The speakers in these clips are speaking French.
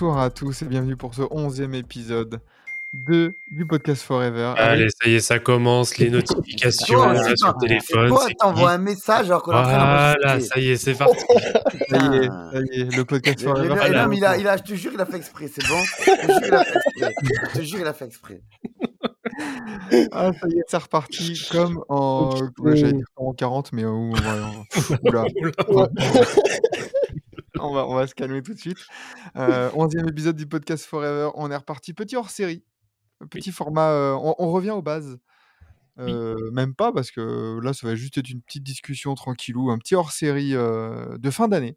Bonsoir à tous et bienvenue pour ce onzième épisode de, du podcast Forever. Allez, ça y est, ça commence, les notifications Toi, là, sur le téléphone. Toi, t'envoies un message alors qu'on est en train Voilà, ça y est, c'est parti. Ça y est, Putain. ça y est, le podcast Forever. le- non, mais il a, il a, je te jure, il a fait exprès, c'est bon? Je te jure, il a fait exprès. Ah, ça y est, c'est reparti comme en, j'allais dire en 40, mais on va, oula. on va, on va se calmer tout de suite. Euh, onzième épisode du podcast Forever, on est reparti. Petit hors série, petit format, euh, on, on revient aux bases. Euh, Même pas parce que là, ça va juste être une petite discussion tranquillou, un petit hors série de fin d'année,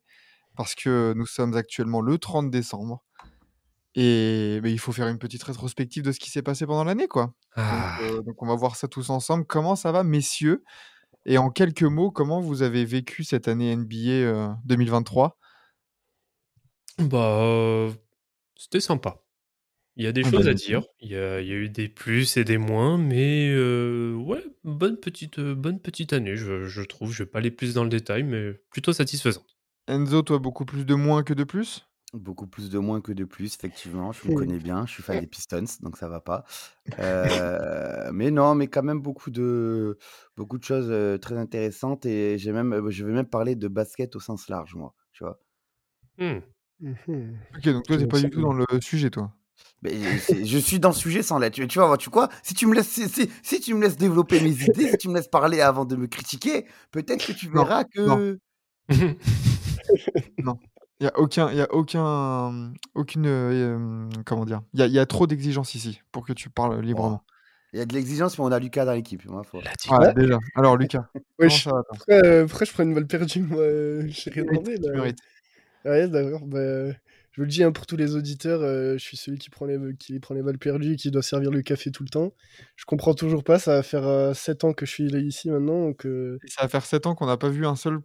parce que nous sommes actuellement le 30 décembre. Et il faut faire une petite rétrospective de ce qui s'est passé pendant l'année, quoi. Ah, Donc, donc on va voir ça tous ensemble. Comment ça va, messieurs? Et en quelques mots, comment vous avez vécu cette année NBA euh, 2023 bah, euh, c'était sympa. Il y a des Ah choses bah, à nickel. dire. Il y a, il y a eu des plus et des moins, mais euh, ouais, bonne petite, euh, bonne petite année, je, je trouve. Je vais pas aller plus dans le détail, mais plutôt satisfaisante. Enzo, toi, beaucoup plus de moins que de plus? Beaucoup plus de moins que de plus, effectivement. Je me connais bien. Je suis fan des Pistons, donc ça va pas. Euh, mais non, mais quand même beaucoup de, beaucoup de choses euh, très intéressantes. Et j'ai même, euh, je vais même parler de basket au sens large, moi. Tu vois? Hmm. Ok, donc toi, t'es pas du tout dans le sujet, toi. Mais je suis dans le sujet sans l'être. Tu, tu vois, tu quoi Si tu me laisses, si, si- si tu me laisses développer mes idées, si tu me laisses parler avant de me critiquer, peut-être que tu Non, verras que. Il y a aucun, il y a aucun, aucune, euh, euh, comment dire Il y a, il y a trop d'exigences ici pour que tu parles librement. Il y a de l'exigence, mais on a Lucas dans l'équipe. Moi, faut... Voilà, déjà. Alors, Lucas, va euh, pourquoi je prends une balle perdue Moi, euh, j'ai rien demandé. Là. Ah, yes, d'accord. Bah, euh, je vous le dis hein, pour tous les auditeurs, euh, je suis celui qui prend, les, qui prend les balles perdues et qui doit servir le café tout le temps. Je comprends toujours pas. Ça va faire 7 ans que je suis ici maintenant. Donc, euh, ça va faire 7 ans qu'on n'a pas vu un seul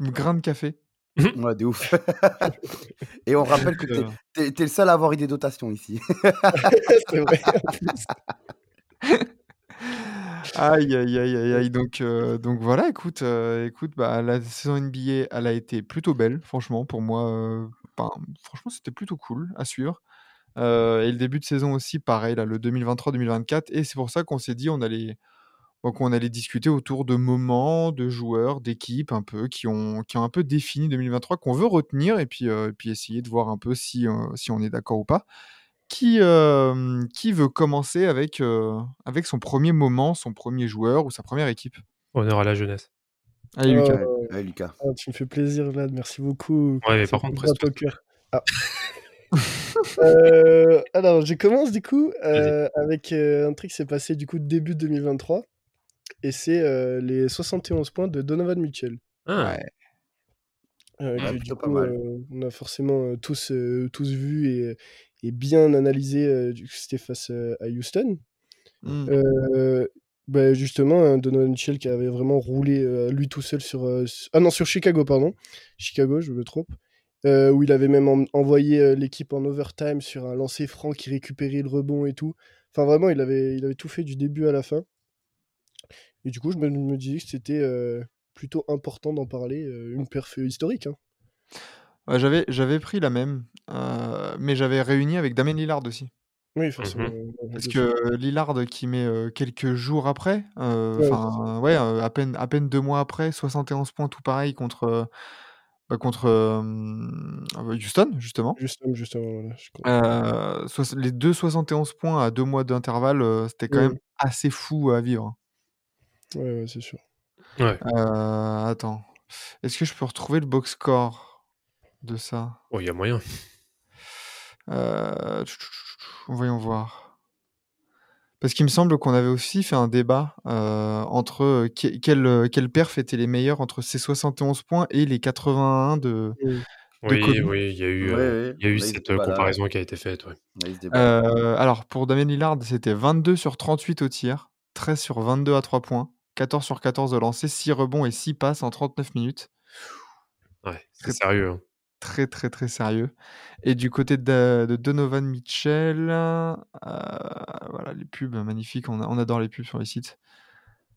grain de café. Ouais, de ouf. Et on rappelle que t'es Euh, t'es- t'es le seul à avoir eu des dotations ici. c'est vrai. Aïe, aïe, aïe, aïe, aïe. Donc, euh, donc voilà, écoute, euh, écoute bah, la saison NBA, elle a été plutôt belle, franchement, pour moi. euh, franchement, c'était plutôt cool à suivre. Euh, et le début de saison aussi, pareil, là, le 2023-2024. Et c'est pour ça qu'on s'est dit on allait, bon, qu'on allait discuter autour de moments, de joueurs, d'équipes un peu, qui ont, qui ont un peu défini 2023, qu'on veut retenir, et puis, et puis essayer de voir un peu si, si on est d'accord ou pas. Qui, euh, qui veut commencer avec, euh, avec son premier moment, son premier joueur ou sa première équipe? Honneur à la jeunesse. Allez, Lucas. Euh, Ouais, Lucas. ah, tu me fais plaisir, Vlad. Merci beaucoup. Ouais, mais par contre. Ah. Euh, alors, je commence du coup euh, avec euh, un truc qui s'est passé du coup début 2023. Et c'est euh, les 71 points de Donovan Mitchell. Ah, Ouais. Euh, Ouais, que, du coup, mal. euh, on a forcément euh, tous, euh, tous vu et, et bien analysé euh, c'était face euh, à Houston. Hmm. Euh, bah, justement, un Donovan Mitchell qui avait vraiment roulé euh, lui tout seul sur, euh, ah non, sur Chicago, pardon. Chicago, je me trompe. Euh, où il avait même en- envoyé l'équipe en overtime sur un lancer franc qui récupérait le rebond et tout. Enfin, vraiment, il avait, il avait tout fait du début à la fin. Et du coup, je me, me disais que c'était plutôt important d'en parler. une perf historique. hein. Ouais, j'avais, j'avais pris la même, euh, mais j'avais réuni avec Damien Lillard aussi. Oui, forcément. Mhm. euh, Parce que Lillard qui met euh, quelques jours après, euh, Ouais, euh, à peine, à peine deux mois après, 71 points tout pareil contre, euh, bah, contre euh, Houston justement. Justement, voilà. Euh, les deux 71 points à deux mois d'intervalle, euh, c'était quand même assez fou à vivre. Ouais, ouais, c'est sûr. ouais. Euh, attends, est-ce que je peux retrouver le box score? De ça? Oh, il y a moyen. Euh, voyons voir. Parce qu'il me semble qu'on avait aussi fait un débat euh, entre euh, que- quel, quel perf était les meilleurs entre ces 71 points et les 81 de, de Oui, il y a eu, Ouais, y a cette, là, comparaison qui a été faite, ouais. Alors pour Damien Lillard, c'était 22 sur 38 au tir, 13 sur 22 à 3 points, 14 sur 14 au lancer, 6 rebonds et 6 passes en 39 minutes. Ouais, c'est sérieux, hein. Très, très, très sérieux. Et du côté de de Donovan Mitchell, heu, voilà les pubs magnifiques, on on adore les pubs sur les sites.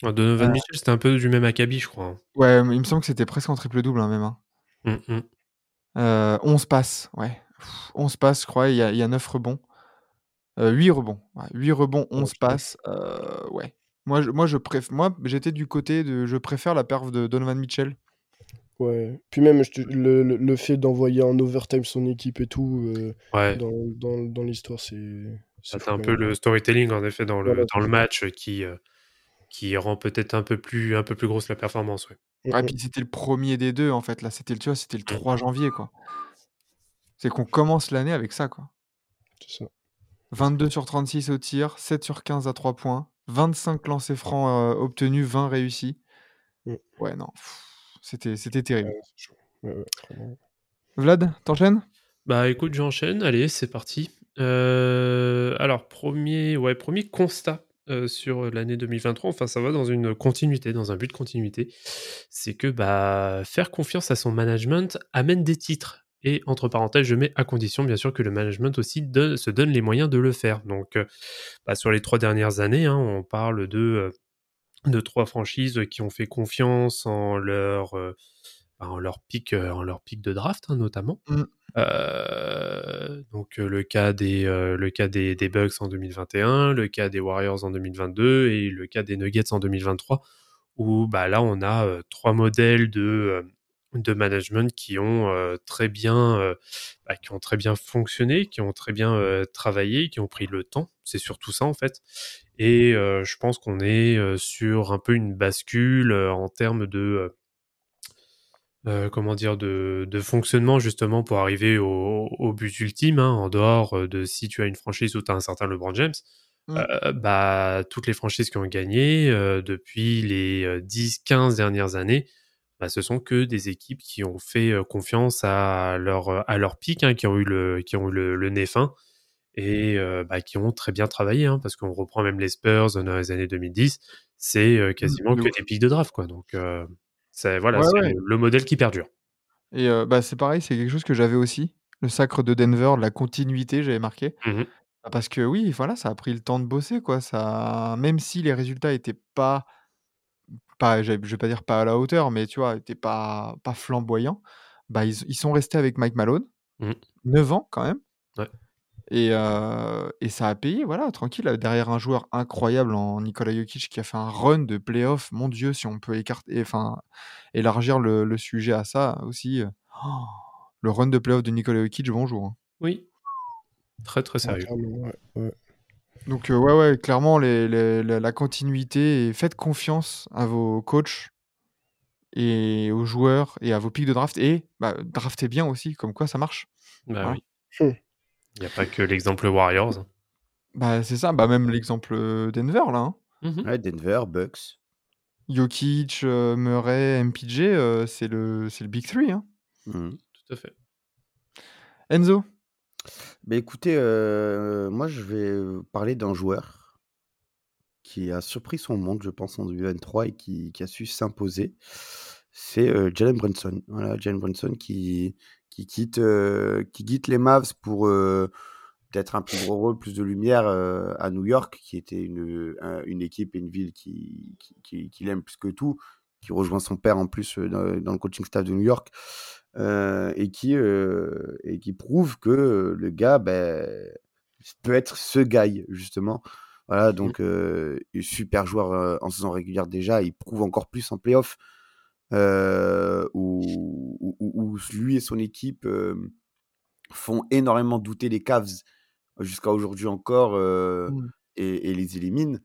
Ah, Donovan Heu Mitchell, c'était un peu du même acabit, je crois, hein. Ouais, il me semble que c'était presque en triple double, hein, même, hein. Mmh mh. Heu, 11 passes, ouais, 11 passes, je crois, il y a il y a 9 rebonds. Heu, 8 rebonds, ouais, 8 rebonds, 11 OK. passes, heu, ouais. Moi je moi je préf moi j'étais du côté de je préfère la perf de Donovan Mitchell. Ouais, puis même je te le le le fait d'envoyer en overtime son équipe et tout, heu, Ouais. dans dans dans l'histoire, c'est c'est fou un quand peu même. le storytelling en effet dans Voilà, le dans c'est le ça. match, qui, heu, qui rend peut-être un peu plus un peu plus grosse la performance, ouais. Ouais, mh. puis c'était le 1er des 2 en fait, là, c'était le tu vois, c'était le Mmh. 3 janvier, quoi. C'est qu'on commence l'année avec ça, quoi. C'est ça. 22 sur 36 au tir, 7 sur 15 à 3 points, 25 lancers francs, heu, obtenus, 20 réussis. Ouais, non, c'était c'était Ouais, terrible. c'est chaud. Ouais, ouais, clairement. Vlad, tu enchaînes? Bah, écoute, j'enchaîne, allez, c'est parti. Heu, alors 1er ouais, 1er constat, heu, sur l'année 2023, enfin ça va dans une continuité, dans un but de continuité. C'est que, bah, faire confiance à son management amène des titres et entre parenthèses, je mets à condition bien sûr que le management aussi donne se donne les moyens de le faire. Donc, heu, bah, sur les 3 dernières années, hein, on parle de, de 3 franchises qui ont fait confiance en leur, heu, bah, en leur pick, heu, en leur pick de draft, hein, notamment. Mmh. Heu, donc, le cas des, heu, le cas des des Bucks en 2021, le cas des Warriors en 2022 et le cas des Nuggets en 2023 où, bah, là, on a, 3 modèles de, de management qui ont, heu, très bien, heu, bah, qui ont très bien fonctionné, qui ont très bien, heu, travaillé, qui ont pris le temps. C'est surtout ça, en fait et je pense qu'on est, sur un peu une bascule, en termes de, comment dire? De de fonctionnement justement pour arriver au au but ultime, hein, en dehors, de si tu as une franchise où tu as un certain LeBron James. Mmh. Bah, toutes les franchises qui ont gagné, depuis les, heu, 10-15 dernières années, bah, ce sont que des équipes qui ont fait, confiance à leur, à leur pick, hein, qui ont eu le qui ont eu le le nez fin et heu, bah, qui ont très bien travaillé, hein, parce qu'on reprend même les Spurs dans les années 2010, c'est, Mmh, quasiment que des picks de draft, quoi donc, c'est voilà, Ouais, c'est ouais. le le modèle qui perdure. Et bah, c'est pareil, c'est quelque chose que j'avais aussi. Le sacre de Denver, la continuité, j'avais marqué. Mmh mh. Bah, parce que oui, voilà, ça a pris le temps de bosser, quoi. Ça même si les résultats étaient pas pas je vais pas dire pas à la hauteur, mais tu vois, étaient pas pas flamboyants, bah, ils ils sont restés avec Mike Malone, Mmh. 9 ans quand même Ouais. et heu et ça a payé, voilà, tranquille, derrière un joueur incroyable en Nikola Jokic qui a fait un run de play-off. Mon Dieu, si on peut écarter enfin, élargir le le sujet à ça aussi, heu, le run de play-off de Nikola Jokic, bonjour, hein. Oui. Très, très sérieux. clairement, ouais, ouais. Donc, heu, ouais, ouais, clairement les les la la continuité et faites confiance à vos coachs et aux joueurs et à vos picks de draft et bah, draftez bien aussi, comme quoi ça marche. Bah, Voilà. oui. Il y a pas que l'exemple Warriors, hein. Bah, c'est ça, bah, même l'exemple, heu, Denver là, hein. Mmh mh. Ouais, Denver, Bucks. Jokic, heu, Murray, MPJ, c'est le c'est le big 3, hein. Mh. Tout à fait. Enzo? Beh, écoutez, moi je vais, parler d'un joueur qui a surpris son monde, je pense, en 2023 et qui a su s'imposer. C'est, Jalen Brunson. Voilà, Jalen Brunson qui qui quitte, qui quitte les Mavs pour, peut-être un plus gros rôle, plus de lumière, à New York, qui était une, une équipe et une ville qui qui qui qu'il aime plus que tout, qui rejoint son père en plus, dans dans le coaching staff de New York, et qui, heu et qui prouve que, le gars, beh, peut être ce guy justement. Voilà Mmh. donc, heu, super joueur, heu, en saison régulière déjà, il prouve encore plus en play-off, où où lui et son équipe, font énormément douter les Cavs jusqu'à aujourd'hui encore, Mmh. et et les éliminent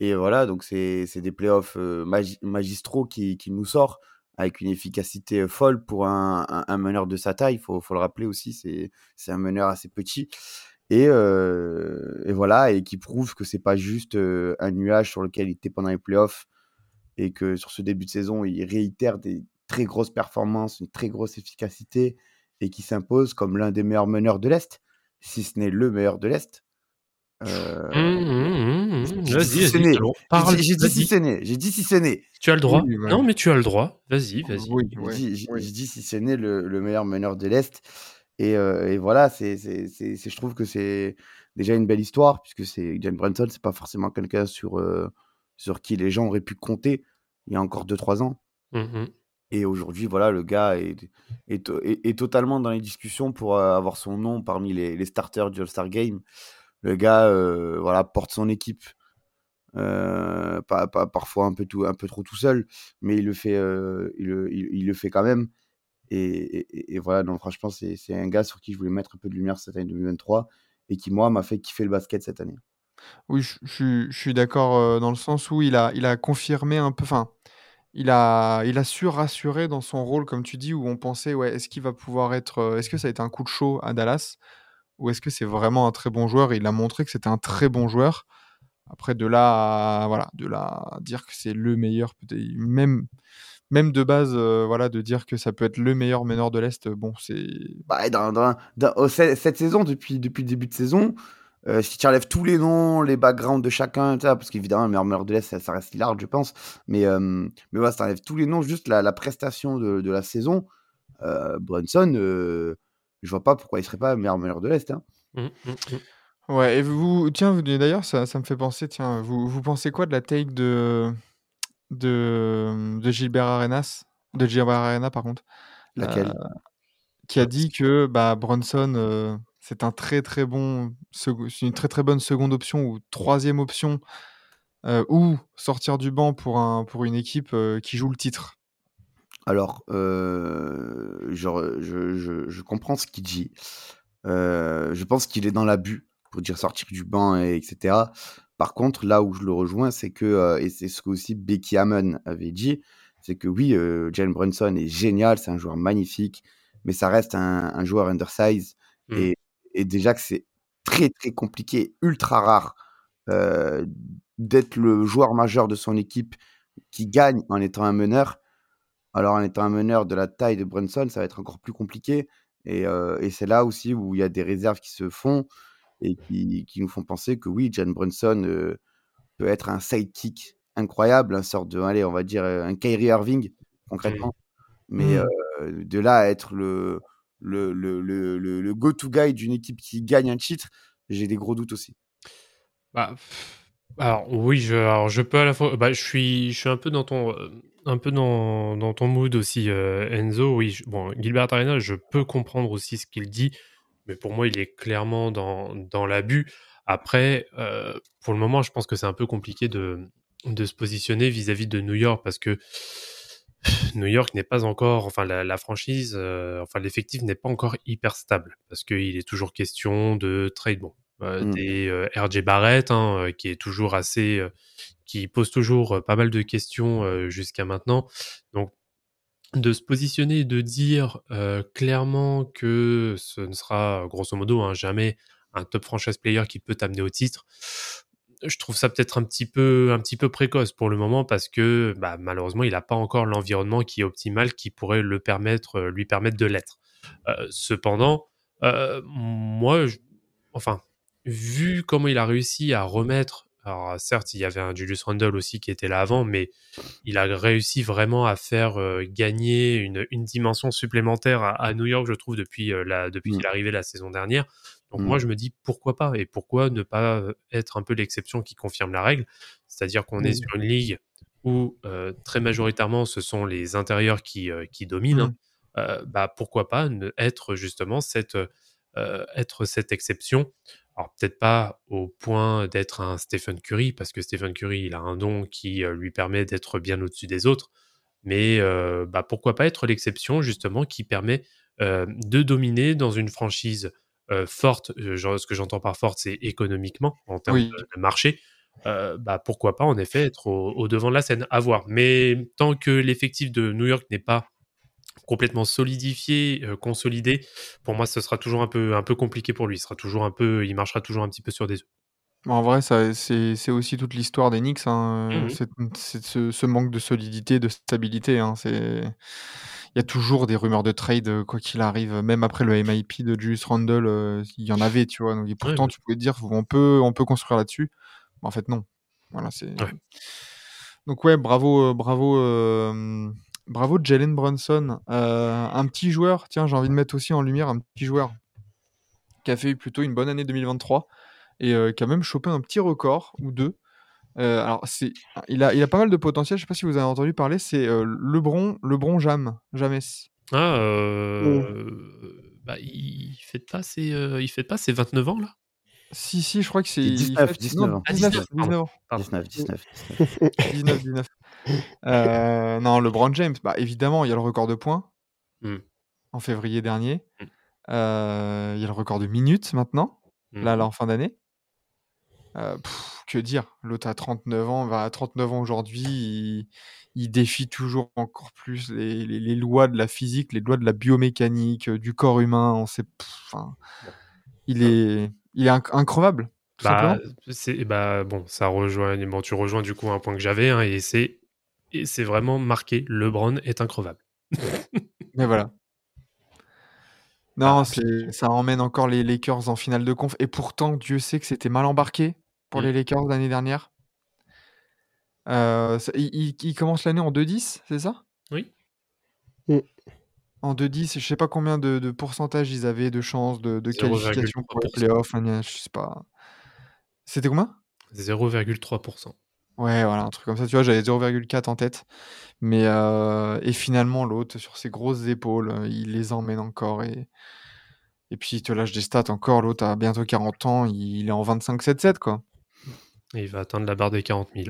et voilà donc c'est des play-off, heu, magi magistraux qu'il qu'il nous sort avec une efficacité, folle pour un meneur de sa taille. Il faut le rappeler aussi, c'est un meneur assez petit et voilà et qui prouve que c'est pas juste, un nuage sur lequel il était pendant les play-off et que sur ce début de saison, il réitère des très grosses performances, une très grosse efficacité et qui s'impose comme l'un des meilleurs meneurs de l'Est, si ce n'est le meilleur de l'Est. Euh, Mmh, mmh, mmh, j'ai mmh. dit Vas-y, si vas-y, c'est né. c'est bon. J'ai dit, j'ai dit si vas-y. c'est né. J'ai dit si c'est né. Tu as le droit. Oui, ouais. Non, mais tu as le droit. Vas-y, vas-y. Oui, J'ai ouais, dit, j'ai- oui. j'ai dit si c'est né le, le meilleur meneur de l'Est. Et, euh, et voilà, c'est, je trouve que c'est déjà une belle histoire, puisque c'est Jalen Brunson, c'est pas forcément quelqu'un sur, euh, sur qui les gens auraient pu compter il y a encore 2-3 ans. Mhm. Et aujourd'hui, voilà, le gars est, est, to- est- est totalement dans les discussions pour euh, avoir son nom parmi les, les starters du All-Star Game. Le gars, euh, voilà, porte son équipe, euh, pas, pas- parfois un peu, tout, un peu trop tout seul, mais il le fait, euh, il, le- fait quand même. Et, voilà, donc franchement, c'est un gars sur qui je voulais mettre un peu de lumière cette année 2023 et qui, moi, m'a fait kiffer le basket cette année. Oui, je suis d'accord, dans le sens où il a confirmé un peu enfin, il a il a su rassurer dans son rôle, comme tu dis, où on pensait: «Ouais, est-ce qu'il va pouvoir être, est-ce que ça a été un coup de chaud à Dallas? Ou est-ce que c'est vraiment un très bon joueur?» il a montré que c'était un très bon joueur? Après de là à voilà, de là dire que c'est le meilleur, même même de base, heu, voilà, de dire que ça peut être le meilleur meneur de l'Est, bon, c'est Bah, cette saison, depuis, depuis le début de saison, euh, si tu enlèves tous les noms, les backgrounds de chacun, parce qu'évidemment, le meilleur meneur de l'Est, ça, reste Lillard, je pense. Mais, euh, mais voilà, si tu enlèves tous les noms, juste la, la prestation de, de la saison, euh, Brunson, euh, je vois pas pourquoi il serait pas le meilleur meneur de l'Est. hein. Mhm, mhm. Ouais et vous tiens, vous d'ailleurs, ça ça me fait penser, tiens, vous vous pensez quoi de la take de de, de Gilbert Arenas de Gilbert Arenas, par contre, Laquelle? qui a dit que, bah, Brunson, heu, c'est un très, très bon une très, très bonne seconde option ou troisième option, heu, ou sortir du banc pour un pour une équipe, heu, qui joue le titre? Alors, euh, genre, je, je, je comprends ce qu'il dit. Euh, je pense qu'il est dans l'abus pour dire sortir du banc, et, etc. Par contre, là où je le rejoins, c'est que, euh, et c'est ce que aussi Becky Hammon avait dit, c'est que oui, Jalen Brunson est génial, c'est un joueur magnifique, mais ça reste un, un joueur undersize. Mm. Et, et déjà que c'est très, très compliqué, ultra rare euh, d'être le joueur majeur de son équipe qui gagne en étant un meneur. Alors, en étant un meneur de la taille de Brunson, ça va être encore plus compliqué. Et, euh, et c'est là aussi où il y a des réserves qui se font et qui, qui nous font penser que oui, Jan Brunson euh, peut être un sidekick incroyable, un sorte de, allez, on va dire, euh, un Kyrie Irving, concrètement. Mais Mmh. euh, de là à être le, le, le, le, le- go-to guy d'une équipe qui gagne un titre, j'ai des gros doutes aussi. Bah, alors oui, je, alors je peux à la fois. Bah, je suis, je suis un peu dans ton, un peu dans, dans ton mood aussi, euh, Enzo. Oui, je- bon, Gilbert Arenas, je peux comprendre aussi ce qu'il dit, mais pour moi, il est clairement dans, dans l'abus. Après, euh, pour le moment, je pense que c'est un peu compliqué de, de se positionner vis-à-vis de New York parce que New York n'est pas encore, enfin la, la franchise, euh, enfin l'effectif n'est pas encore hyper stable parce qu'il est toujours question de trade. Bon, euh, Mm. des euh, RJ Barrett, hein, qui est toujours assez, qui pose toujours pas mal de questions jusqu'à maintenant. Donc, de se positionner et de dire clairement que ce ne sera grosso modo hein, jamais un top franchise player qui peut t'amener au titre. Je trouve ça peut-être un petit peu un petit peu précoce pour le moment parce que bah, malheureusement il n'a pas encore l'environnement qui est optimal qui pourrait le permettre lui permettre de l'être. Cependant, moi, enfin vu comment il a réussi à remettre, alors certes, il y avait un Julius Randle aussi qui était là avant, mais il a réussi vraiment à faire euh, gagner une, une dimension supplémentaire à, à New York, je trouve, depuis, euh, la, depuis Mm. qu'il est arrivé la saison dernière. Donc moi, je me dis pourquoi pas et pourquoi ne pas être un peu l'exception qui confirme la règle? C'est-à-dire qu'on est Mm. sur une ligue où euh, très majoritairement ce sont les intérieurs qui, euh, qui dominent. hein. Euh, bah, pourquoi pas ne- être justement cette, euh, être cette exception alors peut-être pas au point d'être un Stephen Curry, parce que Stephen Curry, il a un don qui euh, lui permet d'être bien au-dessus des autres, mais euh, bah, pourquoi pas être l'exception justement qui permet euh, de dominer dans une franchise euh, forte, genre, ce que j'entends par forte, c'est économiquement, en termes Oui. de, marché, bah, pourquoi pas en effet être au, au devant de la scène, à voir. Mais tant que l'effectif de New York n'est pas complètement solidifié, euh, consolidé, pour moi, ce sera toujours un peu, un peu compliqué pour lui. Il sera toujours un peu, il marchera toujours un petit peu sur des œufs. En vrai, c'est aussi toute l'histoire des Knicks, hein, Mhm. cette c'est ce ce manque de solidité, de stabilité, hein, il y a toujours des rumeurs de trade, euh, quoi qu'il arrive. Même après le MIP de Julius Randle, euh, il y en avait, tu vois. Donc, et pourtant, Ouais. tu pouvais dire, on peut, on peut construire là-dessus. En fait, non. Voilà, c'est. Ouais. Donc ouais, bravo, euh, bravo, euh, bravo Jalen Brunson. Euh, un petit joueur, tiens, j'ai envie de mettre aussi en lumière un petit joueur qui a fait plutôt une bonne année 2023 et euh, qui a même chopé un petit record ou deux. Euh, alors c'est, il a, il a pas mal de potentiel. Je sais pas si vous avez entendu parler. C'est euh, LeBron, LeBron Jam, James. Ah, euh, bah, il fête pas ses, euh, il fête pas ses 29 ans là? Si si, je crois que c'est C'est il 19, fait- 19 non, ans. 19, 19, 19 ans. Pardon. 19, 19, 19, 19. Euh, non, LeBron James, bah, évidemment, il y a le record de points Mm. en février dernier. Mm. Euh, il y a le record de minutes maintenant, Mm. là, là, en fin d'année. Euh, que dire L'autre a 39 ans, va à 39 ans aujourd'hui, il, il défie toujours encore plus les, les- les lois de la physique, les lois de la biomécanique, euh, du corps humain. On sait, pff, il est, il est inc- increvable. Tout Bah, c'est bah bon, ça rejoint. Bon, tu rejoins du coup un point que j'avais, hein, et c'est et c'est vraiment marqué. LeBron est increvable. Mais voilà. Non, Ah, ça emmène encore les Lakers en finale de conf. Et pourtant, Dieu sait que c'était mal embarqué pour Mm. les Lakers l'année dernière. Euh, ça- ils, commencent l'année en 2-10, c'est ça? Oui. En 2-10, je sais pas combien de, de pourcentage ils avaient de chances de, de qualification pour les 0,3%. playoffs. hein, Je sais pas. C'était combien? 0,3%. Ouais, voilà, un truc comme ça. Tu vois, j'avais 0,4 en tête. Mais euh, et finalement, l'autre, sur ses grosses épaules, euh, il les emmène encore. Et, et puis, il te lâche des stats encore. L'autre a bientôt 40 ans. Il, est en 25-7-7, quoi. Et il va atteindre la barre des 40 000.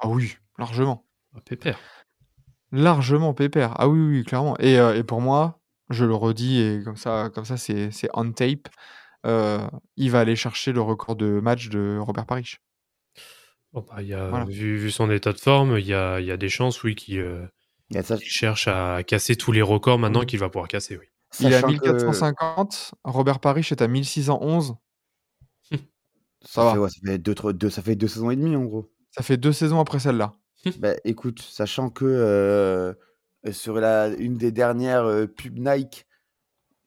Ah oui, largement. Ah, pépère. Largement pépère. Ah oui, oui, clairement. Et, euh, et pour moi, je le redis, et comme ça, comme ça c'est c'est on tape, euh, il va aller chercher le record de match de Robert Parrish. Bah, y a, Voilà. vu, vu son état de forme, il y a, il y a des chances, oui, qu'il euh, qu'il cherche à casser tous les records maintenant Mhm. qu'il va pouvoir casser, oui. Il est à sachant que 1450, Robert Parrish est à 1611. Ça, va. fait, ouais, ça, fait deux, trois- deux- ça fait deux saisons et demie en gros. Ça fait deux saisons après celle-là. Bah, écoute, sachant que euh, sur la, une des dernières euh, pubs Nike,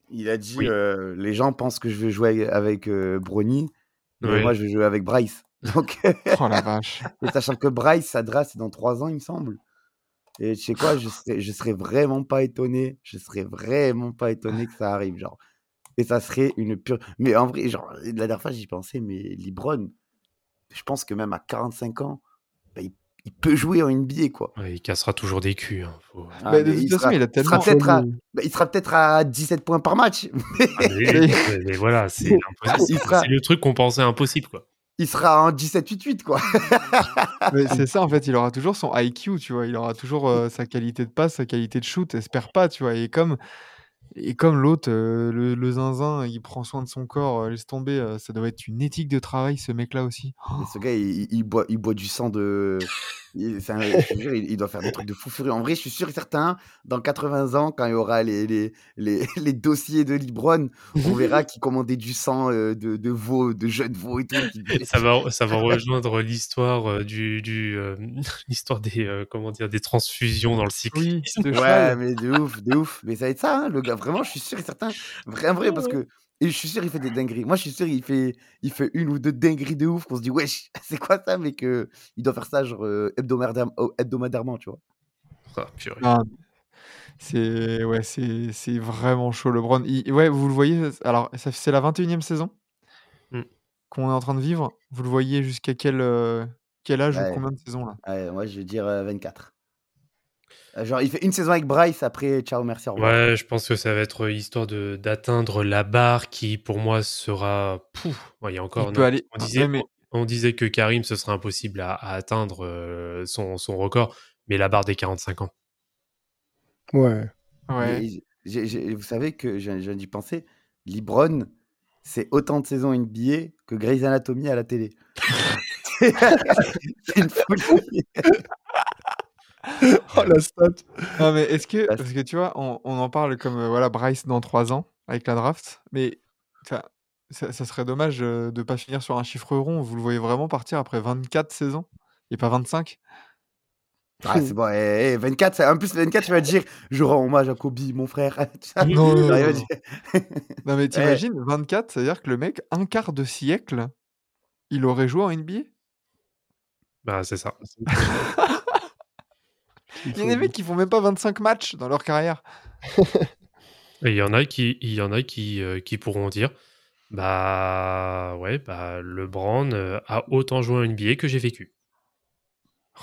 il a dit Oui. euh, les gens pensent que je vais jouer avec euh, Brony, mais moi je vais jouer avec Bryce. Donc, Oh la vache. et sachant que Bryce, sa draft, c'est dans trois ans, il me semble. Et tu sais quoi, je serais, je serais vraiment pas étonné. Je serais vraiment pas étonné que ça arrive, genre. Et ça serait une pure. Mais en vrai, genre, la dernière fois, j'y pensais, mais Libron, je pense que même à 45 ans, bah, il, il peut jouer en NBA, quoi. Ouais, il cassera toujours des culs. hein, faut- Ah, Bah, de mais toute il façon, sera, il a sera peut-être à, bah, il sera peut-être à 17 points par match. Ah, mais, mais- mais voilà, c'est impossible. C'est le truc qu'on pensait impossible, quoi. Il sera en 17-8-8, quoi. Mais c'est ça, en fait, il aura toujours son IQ, tu vois. Il aura toujours euh, sa qualité de passe, sa qualité de shoot. Espère pas, tu vois. Et comme, et comme l'autre, euh, le, le zinzin, il prend soin de son corps, euh, laisse tomber. euh, ça doit être une éthique de travail, ce mec-là aussi. Oh, ce gars, il, il boit, il boit du sang de. Il- un- je te jure, il, il doit faire des trucs de fou furieux. En vrai, je suis sûr et certain, dans 80 ans, quand il y aura les, les, les, les dossiers de Libron, on verra qu'il commandait du sang euh, de, de veaux, de jeunes veaux et tout. Ça va, ça va rejoindre l'histoire euh, du, du euh, l'histoire des euh, comment dire des transfusions dans le oui, cyclisme. de Ouais, mais de ouf, de ouf. Mais ça va être ça, hein, le gars. Vraiment, je suis sûr et certain. Vrai, vrai, parce que. Et je suis sûr, il fait des dingueries. Moi, je suis sûr, il fait, il fait une ou deux dingueries de ouf qu'on se dit, wesh, c'est quoi ça? Mais que il doit faire ça, genre, euh, hebdomadaire- oh, hebdomadairement, tu vois. Ah. Non, c'est ouais, c'est c'est vraiment chaud, LeBron. Il- ouais, vous le voyez. Alors, c'est la 21e saison Mm. qu'on est en train de vivre. Vous le voyez jusqu'à quel, euh, quel âge Ouais. ou combien de saisons là? Ouais, moi, je vais dire euh, 24. Euh, genre, il fait une saison avec Bryce, après, ciao, merci, au revoir. Ouais, je pense que ça va être histoire de d'atteindre la barre qui, pour moi, sera. Pouf, il y a encore. Il peut aller. On disait, ouais, mais on disait que Karim, ce serait impossible à, à atteindre euh, son, son record, mais la barre des 45 ans. Ouais. ouais. Mais j'ai- j'ai- vous savez que, je viens d'y penser, Libron, c'est autant de saisons NBA que Grey's Anatomy à la télé. c'est une folie. Oh la stat. Non, mais est-ce que parce que tu vois, on, on en parle comme euh, voilà Bryce dans trois ans avec la draft, mais ça, ça, ça serait dommage euh, de pas finir sur un chiffre rond. Vous le voyez vraiment partir après 24 saisons et pas 25 Ah, c'est bon. eh, eh, 24, ça- en plus, 24, tu vas dire Je rends hommage à Kobe, mon frère. Non, non, non, dire- Non, mais t'imagines, 24, c'est-à-dire que le mec, un quart de siècle, il aurait joué en NBA Bah, c'est ça. Il y a des mecs qui font même pas 25 matchs dans leur carrière. Et il y en a qui, il y en a qui, euh, qui pourront dire Bah, ouais, bah, LeBron euh, a autant joué en NBA que j'ai vécu.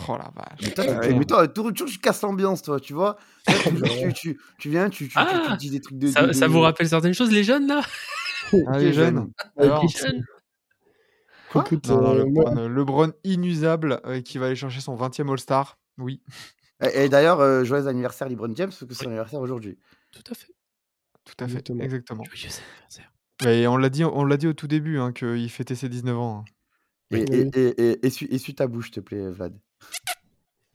Oh la vache. Mais toi, Ah tu, mais toi, toujours, toujours, tu casses l'ambiance, toi, tu vois. Tu, tu, tu, tu viens, tu, Ah, tu dis des trucs de. Ça, de- ça de- vous rappelle certaines choses, les jeunes, là? Ah, les jeunes. Alors, Écoute, Quoi? écoute, non, non, euh, LeBron, LeBron inusable euh, qui va aller chercher son 20e All-Star. Oui, Et, et d'ailleurs, euh, joyeux anniversaire, LeBron James, parce que c'est son anniversaire aujourd'hui. Tout à fait. tout à fait. Exactement. Exactement. Joyeux anniversaire. Et on l'a dit, on l'a dit au tout début hein, qu'il fêtait ses 19 ans. hein. Et, Oui. et, et, et, essuie, essuie ta bouche, s'il te plaît, Vlad.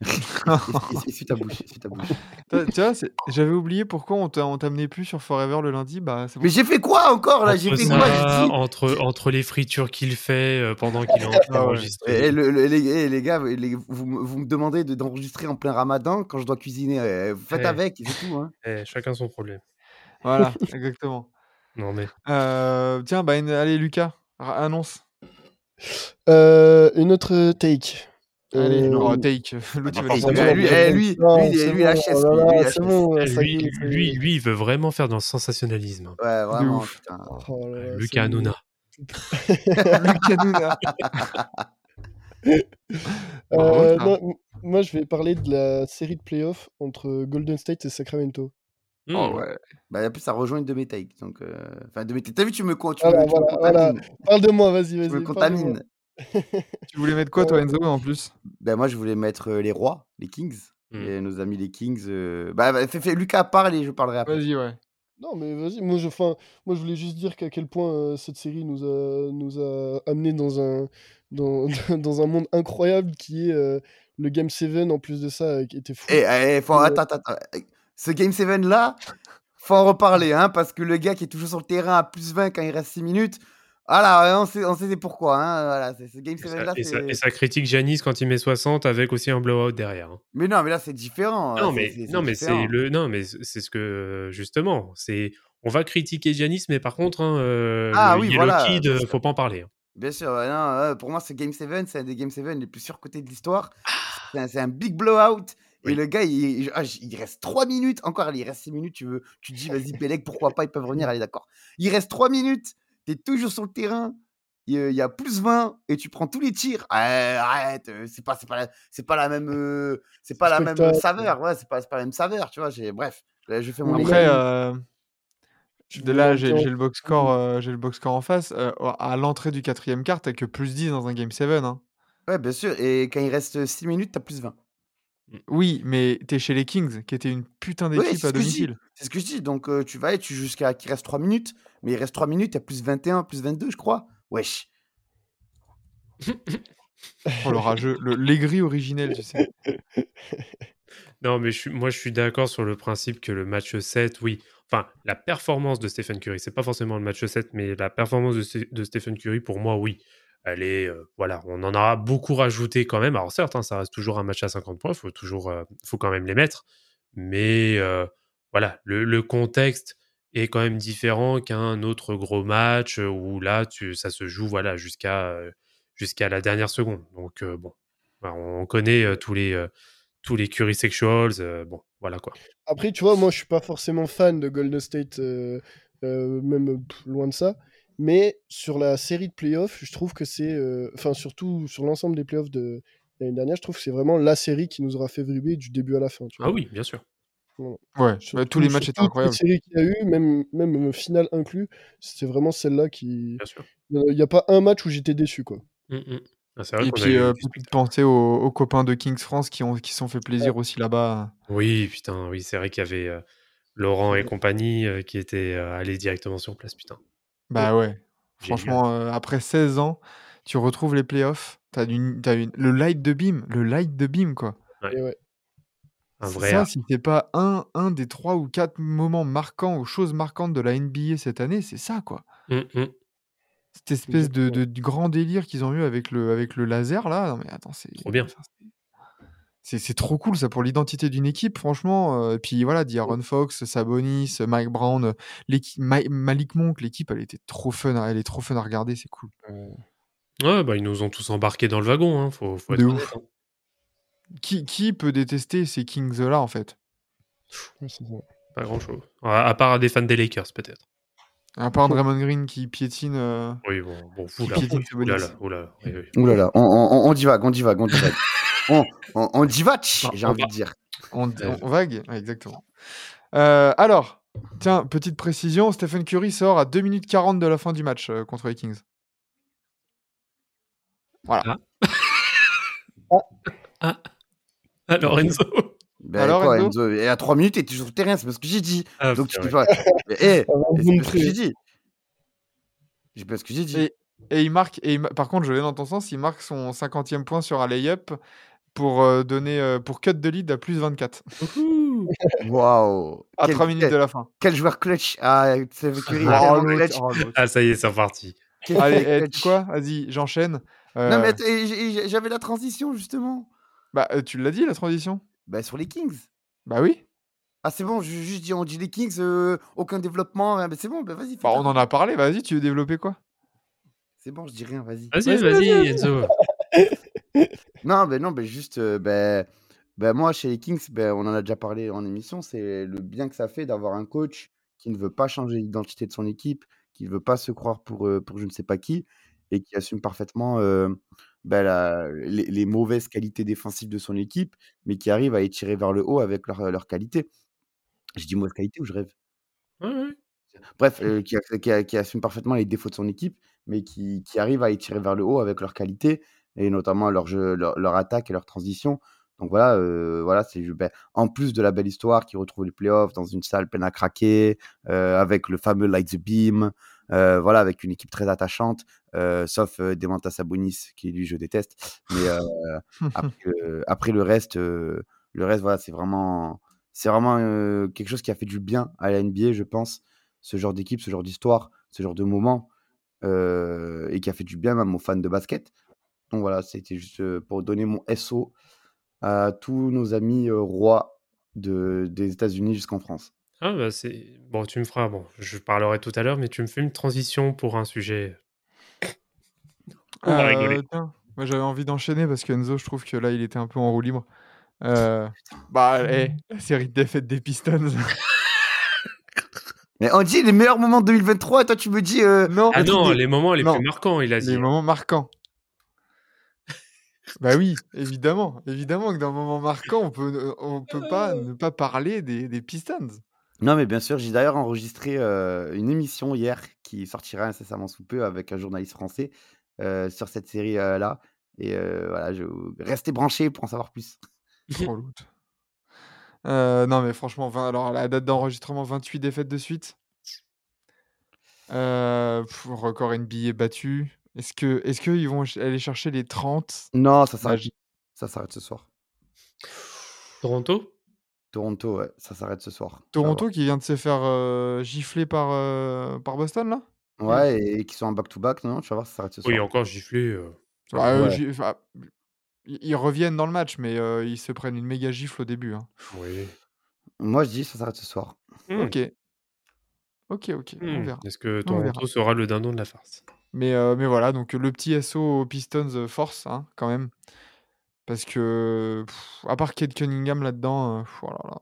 Essuie- ta bouche, essuie ta bouche. Toi, tu vois, c'est- j'avais oublié pourquoi on t'a- on t'amenait plus sur Forever le lundi. Bah, c'est bon. Mais j'ai fait quoi encore là? J'ai Entre fait ça, quoi j'ai dit entre, entre les fritures qu'il fait euh, pendant qu'il est en train Ah ouais. d'enregistrer. Eh, le- le- les, eh, les gars, les- vous, me- vous me demandez de- d'enregistrer en plein ramadan quand je dois cuisiner. eh, vous faites Eh. avec, c'est tout. Hein. Eh, chacun son problème. Voilà, exactement. Non, mais. Euh, tiens, bah, une- allez, Lucas, ra- annonce. Euh, une autre take. Allez, Euh, take. Dire lui, take. lui, lui, la chaise, oh lui, il veut vraiment faire dans le sensationnalisme. Ouais, vraiment. Oh bon. Hanouna. Lucas Nouna. Bravo, Euh, non, m- moi, je vais parler de la série de playoffs entre Golden State et Sacramento. Hmm. Oh ouais. Bah, en plus, ça rejoint une de mes takes. Donc, euh, enfin, de mes takes. T'as vu, tu me, tu me, tu me voilà, voilà. contamines. Parle de moi, vas-y, Tu me vas-y. de moi. contamines. Tu voulais mettre quoi, toi, Enzo, en plus? Ben, moi, je voulais mettre euh, les rois, les kings. Hmm. Et nos amis les kings. euh, Bah, bah, fais, fais- Lucas parle et je parlerai après. Vas-y, ouais. Non, mais vas-y, moi je, enfin, moi je voulais juste dire qu'à quel point euh, cette série nous a, nous a amené dans un, dans, dans un monde incroyable qui est euh, le Game 7 en plus de ça, euh, qui était fou. Eh, eh, faut... Euh, Attends, attends, attends. Ce Game 7 là, faut en reparler, hein, parce que le gars qui est toujours sur le terrain à plus 20 quand il reste 6 minutes, voilà, on sait, on sait pourquoi. Hein, voilà, c'est- ce Game Et 7 ça, là, et ça- c'est. et ça critique Janis quand il met 60 avec aussi un blowout derrière. hein. Mais non, mais là, c'est différent. Non c'est- mais c'est- non mais c'est le non mais c'est ce que euh, justement c'est on va critiquer Giannis mais par contre hein, euh, Ah le oui, voilà, Kid euh, faut pas en parler. hein. Bien sûr, non, euh, pour moi, ce Game 7, c'est un des Game 7 les plus surcotés de l'histoire. Ah. C'est un, c'est un big blowout. Et le gars, il, il- ah, reste 3 minutes. Encore, il reste 6 minutes. Tu, veux, tu te dis, vas-y, Pelec, pourquoi pas, ils peuvent revenir. Allez, d'accord. Il reste 3 minutes. Tu es toujours sur le terrain. Il y a- il y a plus 20 et tu prends tous les tirs. Arrête, euh, c'est pas, c'est pas, la- c'est pas la même, euh, c'est pas la même saveur. Ouais, c'est pas, la même saveur, tu vois. j'ai- Bref, là, je fais mon Après, euh, de là, j'ai le box score, euh, j'ai le box score en face. euh, à l'entrée du quatrième quart, t'as que plus 10 dans un game 7. Hein. Ouais, bien sûr. Et quand il reste 6 minutes, tu as plus 20. Oui, mais t'es chez les Kings, qui étaient une putain Oui, d'équipe c'est à ce que je dis. domicile. C'est ce que je dis. Donc, euh, tu vas et tu jusqu'à qu'il reste 3 minutes. Mais il reste 3 minutes, il y a plus 21, plus 22, je crois. Wesh. Oh, le rageux, le- l'aigri originel, tu sais. Non mais je suis- moi je suis d'accord sur le principe que le match 7 oui enfin la performance de Stephen Curry c'est pas forcément le match 7 mais la performance de, de Stephen Curry pour moi oui elle euh, voilà on en a beaucoup rajouté quand même. Alors certes hein, ça reste toujours un match à 50 points faut toujours euh, faut quand même les mettre. Mais euh, voilà le, contexte est quand même différent qu'un autre gros match où là tu, ça se joue voilà jusqu'à jusqu'à la dernière seconde. Donc bon on connaît tous les tous les Curry Sexuals bon voilà quoi. Après, tu vois, moi je suis pas forcément fan de Golden State, même loin de ça. Mais sur la série de playoffs, je trouve que c'est. euh, Enfin, surtout sur l'ensemble des playoffs de l'année dernière, je trouve que c'est vraiment la série qui nous aura fait vibrer du début à la fin. Tu vois. ah oui bien sûr Ouais, Sur bah, tous les matchs étaient incroyables. séries qu'il y a eu, même, même euh, finale inclus, c'était vraiment celle-là qui. bien sûr Il n'y a pas un match où j'étais déçu, quoi. Mm, mm. Ah, c'est vrai Et puis, eu euh, petite pensée aux, aux copains de Kings France qui ont qui se sont fait plaisir aussi là-bas. Oui, putain, oui, c'est vrai qu'il y avait euh, Laurent et compagnie euh, qui étaient euh, allés directement sur place, putain. Bah ouais. Génial. Franchement, euh, après 16 ans, tu retrouves les playoffs. T'as une, t'as une, le light de beam, le light de beam, quoi. Ouais. Un C'est vrai ça, si c'est pas un, un des trois ou quatre moments marquants ou choses marquantes de la NBA cette année, c'est ça, quoi. Mm, mm. Cette espèce de, de- de grand délire qu'ils ont eu avec le, avec le laser, là. Non, mais attends, c'est. Trop bien. C'est- trop cool ça pour l'identité d'une équipe, franchement. et puis voilà, d'Aaron Fox, Sabonis, Mike Brown, l'équipe- Ma- Malik Monk, l'équipe, elle était trop fun, à- elle est trop fun à regarder, c'est cool. Ouais, bah, ils nous ont tous embarqués dans le wagon, hein, faut, faut être De honnête. ouf. hein. Qui, qui peut détester ces Kings-là, en fait? Pas grand chose. À part des fans des Lakers, peut-être. À part Draymond Green qui piétine. euh, Oui, bon, bon, Qui oula, piétine Sabonis. oula, là, oula, oui, oui. Ouh là là, on, on, on divague, on divague, on divague. on, on, on j'ai envie de dire. On, on vague Ouais, Exactement. Euh, alors, tiens, petite précision, Stephen Curry sort à 2 minutes 40 de la fin du match euh, contre les Kings. Voilà. Ah, Lorenzo Ben, Alors, quoi, Enzo Enzo Et à 3 minutes, t'es toujours sur le terrain, c'est pas ce que j'ai dit. Ah, Donc, c'est tu vrai. vois. Eh, Ça va c'est vous pas ce que j'ai dit. J'ai pas ce que j'ai dit. Et, et il marque, et il par contre, je vais dans ton sens, il marque son 50e point sur un lay-up pour euh, donner euh, pour cut de lead à plus 24 Waouh. à Quel- 3 minutes quel- de la fin. Quel joueur clutch Ah, Curry, Oh, oh, l'autre. Ah, ça y est, c'est reparti. Quel Allez, tu quoi? Vas-y, j'enchaîne. Euh, Non, mais j'avais la transition, justement. bah, tu l'as dit, la transition? Bah, sur les Kings. Bah oui. Ah, c'est bon, je- juste dit, on dit les Kings, euh, aucun développement. ah, mais c'est bon, bah, vas-y. Bah, on en a parlé, vas-y, tu veux développer quoi? C'est bon, je dis rien, vas-y. Vas-y, Vas-y, vas-y, Enzo. Non, ben non, ben juste, euh, ben, ben moi, chez les Kings, ben, on en a déjà parlé en émission, c'est le bien que ça fait d'avoir un coach qui ne veut pas changer l'identité de son équipe, qui ne veut pas se croire pour, euh, pour je ne sais pas qui, et qui assume parfaitement euh, ben, la- les, les mauvaises qualités défensives de son équipe, mais qui arrive à les tirer vers le haut avec leur, leur qualité. Je dis mauvaise qualité ou je rêve? Ouais. Bref, euh, qui, qui assume parfaitement les défauts de son équipe, mais qui, qui arrive à les tirer vers le haut avec leur qualité, et notamment leur, jeu, leur, leur attaque et leur transition. Donc voilà, euh, voilà c'est ben, en plus de la belle histoire qui retrouve les playoffs dans une salle pleine à craquer, euh, avec le fameux Light the Beam, euh, voilà, avec une équipe très attachante, sauf Demantas Sabonis, qui lui je déteste. Mais après, le- après le reste, le reste voilà, c'est vraiment, c'est vraiment quelque chose qui a fait du bien à la NBA, je pense ce genre d'équipe, ce genre d'histoire, ce genre de moment, et qui a fait du bien même aux fans de basket. Donc voilà, c'était juste pour donner mon SO à tous nos amis rois de, des États-Unis jusqu'en France. Ah, bah, c'est. Bon, tu me feras. Bon, je parlerai tout à l'heure, mais tu me fais une transition pour un sujet. On va rigoler. Euh, tiens, moi j'avais envie d'enchaîner parce que Enzo, je trouve que là, il était un peu en roue libre. Euh, bah, eh, la série de défaites des Pistons. Mais on dit les meilleurs moments de 2023, et toi tu me dis. euh, non, Ah non, les, les moments les Non. plus marquants, il a dit. les moments marquants. Bah oui, évidemment. Évidemment que dans un moment marquant, on peut, on peut pas ne pas parler des, des Pistons. Non, mais bien sûr, j'ai d'ailleurs enregistré euh, une émission hier qui sortira incessamment sous peu avec un journaliste français euh, sur cette série-là. et euh, voilà, je... restez branchés pour en savoir plus. Euh, non, mais franchement, 20 alors la date d'enregistrement, 28 défaites de suite. Euh, pff, record NBA battu. Est-ce que est-ce qu'ils vont aller chercher les 30 Non, ça s'arrête, ça s'arrête ce soir. Toronto? Toronto, ouais, ça s'arrête ce soir. Toronto qui vient de se faire euh, gifler par, euh, par Boston, là? Ouais, et, qui sont en back-to-back, non, tu vas voir, ça s'arrête ce soir. Oui, encore giflé. euh, Bah, euh, Ouais. ils reviennent dans le match, mais euh, ils se prennent une méga gifle au début. hein. Oui. Moi, je dis, ça s'arrête ce soir. Hmm, Ok. Ok, ok, on hmm. verra. Est-ce que. Toronto sera le dindon de la farce? Mais, euh, mais voilà, donc le petit SO aux Pistons force, hein, quand même. Parce que, pff, à part Kate Cunningham là-dedans, euh, pff, oh là là.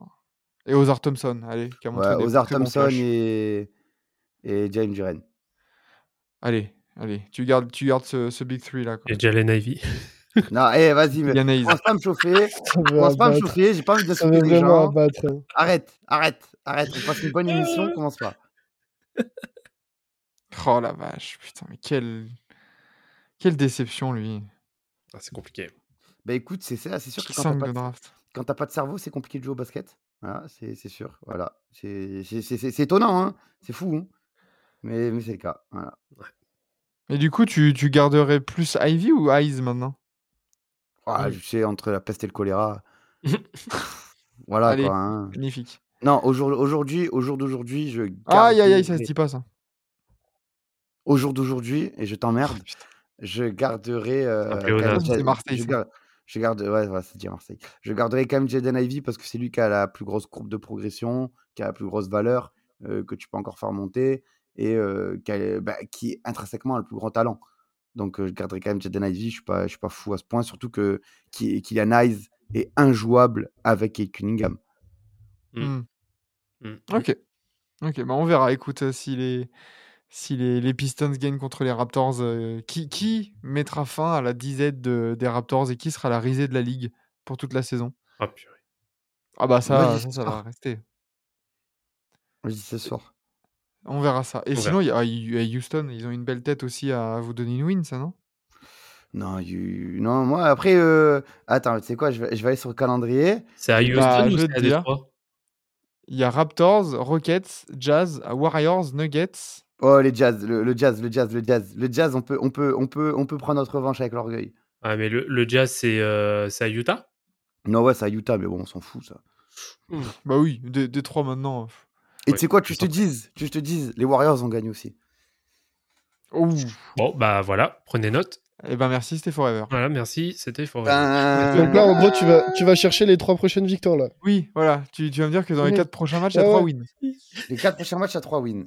Et Ozar Thompson, allez, qui a montré Ouais, des Ozar Thompson et, et James Duren. Allez, allez, tu gardes, tu gardes ce, ce Big Three là. Quoi. Et Jalen Ivy. Non, eh, vas-y, mais commence pas à me chauffer. Commence pas à me chauffer, j'ai pas envie d'insulter les gens. abattre. Arrête, arrête, arrête. On passe une bonne émission, commence pas. Oh la vache, putain, mais quelle, quelle déception lui. Ah, c'est compliqué. Bah écoute, c'est ça, c'est sûr que quand t'as 5 pas de quand t'as pas de cerveau, c'est compliqué de jouer au basket. Voilà, c'est c'est sûr. Voilà. C'est c'est- c'est- c'est- c'est étonnant, hein. C'est fou, hein. Mais, mais c'est le cas. Voilà. Et du coup, tu, tu garderais plus Ivy ou Eyes maintenant? Ah, je sais, entre la peste et le choléra. voilà Allez. quoi. hein. Magnifique. Non, au jour, aujourd'hui, au jour d'aujourd'hui, je Aïe aïe aïe, ça se dit pas ça. Au jour d'aujourd'hui, et je t'emmerde, Oh, je garderai. euh, C'est Marseille, je, garde, ouais, voilà, c'est Marseille. Je garderai quand même Jaden Ivy parce que c'est lui qui a la plus grosse courbe de progression, qui a la plus grosse valeur, euh, que tu peux encore faire monter et euh, qui, a- bah, qui intrinsèquement a le plus grand talent. Donc euh, je garderai quand même Jaden Ivy. Je suis pas, je suis pas fou à ce point, surtout que Kylian Hayes est injouable avec Kate Cunningham. Mm. Hmm. Mm. Ok. Ok, bah on verra. Écoute, euh, si les, si les, les Pistons gagnent contre les Raptors, euh, qui, qui mettra fin à la disette de- des Raptors et qui sera la risée de la ligue pour toute la saison? Ah, purée. Ah bah ça, ça, ça va rester. Moi, je dis ce soir. On verra ça. Et On sinon, il y a, Houston, ils ont une belle tête aussi à vous donner une win, ça, non? Non, you- non, moi après, euh, attends, tu sais quoi, je vais, je vais aller sur le calendrier. C'est à Bah, Houston je ou c'est à. Détroit Il y a Raptors, Rockets, Jazz, Warriors, Nuggets. Oh les Jazz, le, le Jazz, le Jazz, le Jazz, le Jazz, on peut, on peut, on peut, on peut prendre notre revanche avec l'orgueil. Ah, mais le, le Jazz, c'est euh, c'est à Utah? Non ouais, c'est à Utah, mais bon, on s'en fout ça. Bah oui, des des trois maintenant. Et Ouais, tu sais quoi, tu je te dises, tu te dises, les Warriors ont gagné aussi. Ouh. Bon, bah voilà, prenez note. Eh ben merci, c'était Forever. Voilà, merci, c'était fort. Ben, Donc là, en gros, tu vas, tu vas chercher les trois prochaines victoires là. Oui, voilà. Tu, tu vas me dire que dans les Mhm. quatre prochains matchs, il y a trois wins. Les quatre prochains matchs à 3 wins.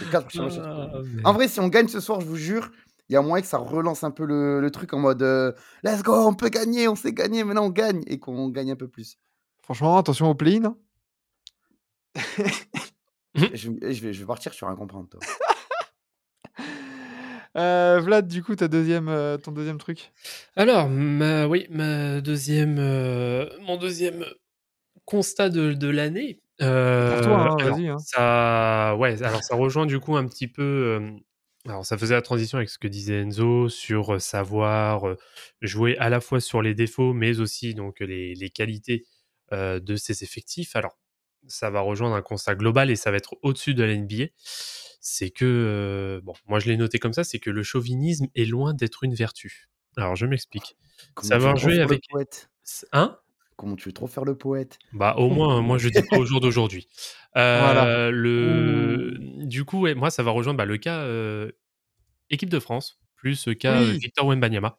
Les quatre prochains matchs à 3 wins. Ah, En vrai, si on gagne ce soir, je vous jure, il y a moyen que ça relance un peu le, le truc en mode euh, Let's go, on peut gagner, on sait gagner, maintenant on gagne et qu'on gagne un peu plus. Franchement, attention au play-in. hein. Et je, je vais, je vais partir sur un comprendre. Toi. Euh, Vlad, du coup, ta deuxième, euh, ton deuxième truc? Alors, ma, oui, ma deuxième, euh, mon deuxième constat de, de l'année. Euh, Pour toi, hein, alors, vas-y, hein. Ça, ouais, alors ça rejoint du coup un petit peu. euh, alors, ça faisait la transition avec ce que disait Enzo sur euh, savoir euh, jouer à la fois sur les défauts, mais aussi donc les, les qualités euh, de ses effectifs. Alors, ça va rejoindre un constat global et ça va être au-dessus de la NBA. C'est que, euh, bon, moi je l'ai noté comme ça, c'est que le chauvinisme est loin d'être une vertu. Alors, je m'explique. Comment Savoir jouer avec- Hein? Comment tu veux trop faire le poète Bah au moins, moi je dis pas au jour d'aujourd'hui. Euh, Voilà. Le, du coup, ouais, moi ça va rejoindre bah, le cas euh, équipe de France plus le cas Oui. euh, Victor Wembanyama.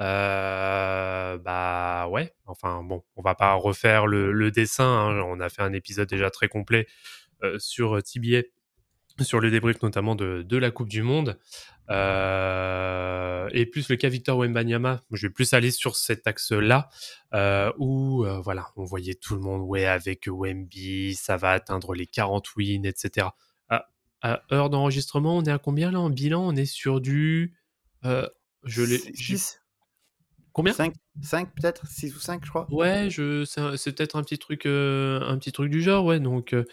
Euh, bah ouais, enfin bon, on va pas refaire le, le dessin. hein, on a fait un épisode déjà très complet euh, sur TBA, sur le débrief notamment de, de la Coupe du Monde. Euh, et plus le cas Victor Wembanyama, je vais plus aller sur cet axe-là, euh, où euh, voilà, on voyait tout le monde, ouais, avec Wemby, ça va atteindre les 40 wins, etc. À, à heure d'enregistrement, on est à combien là en bilan? On est sur du. je l'ai. j'ai- 6 Combien? 5 5 peut-être 6 ou 5 je crois Ouais, je, c'est, peut-être un petit truc, euh, un petit truc du genre, ouais. Donc, euh,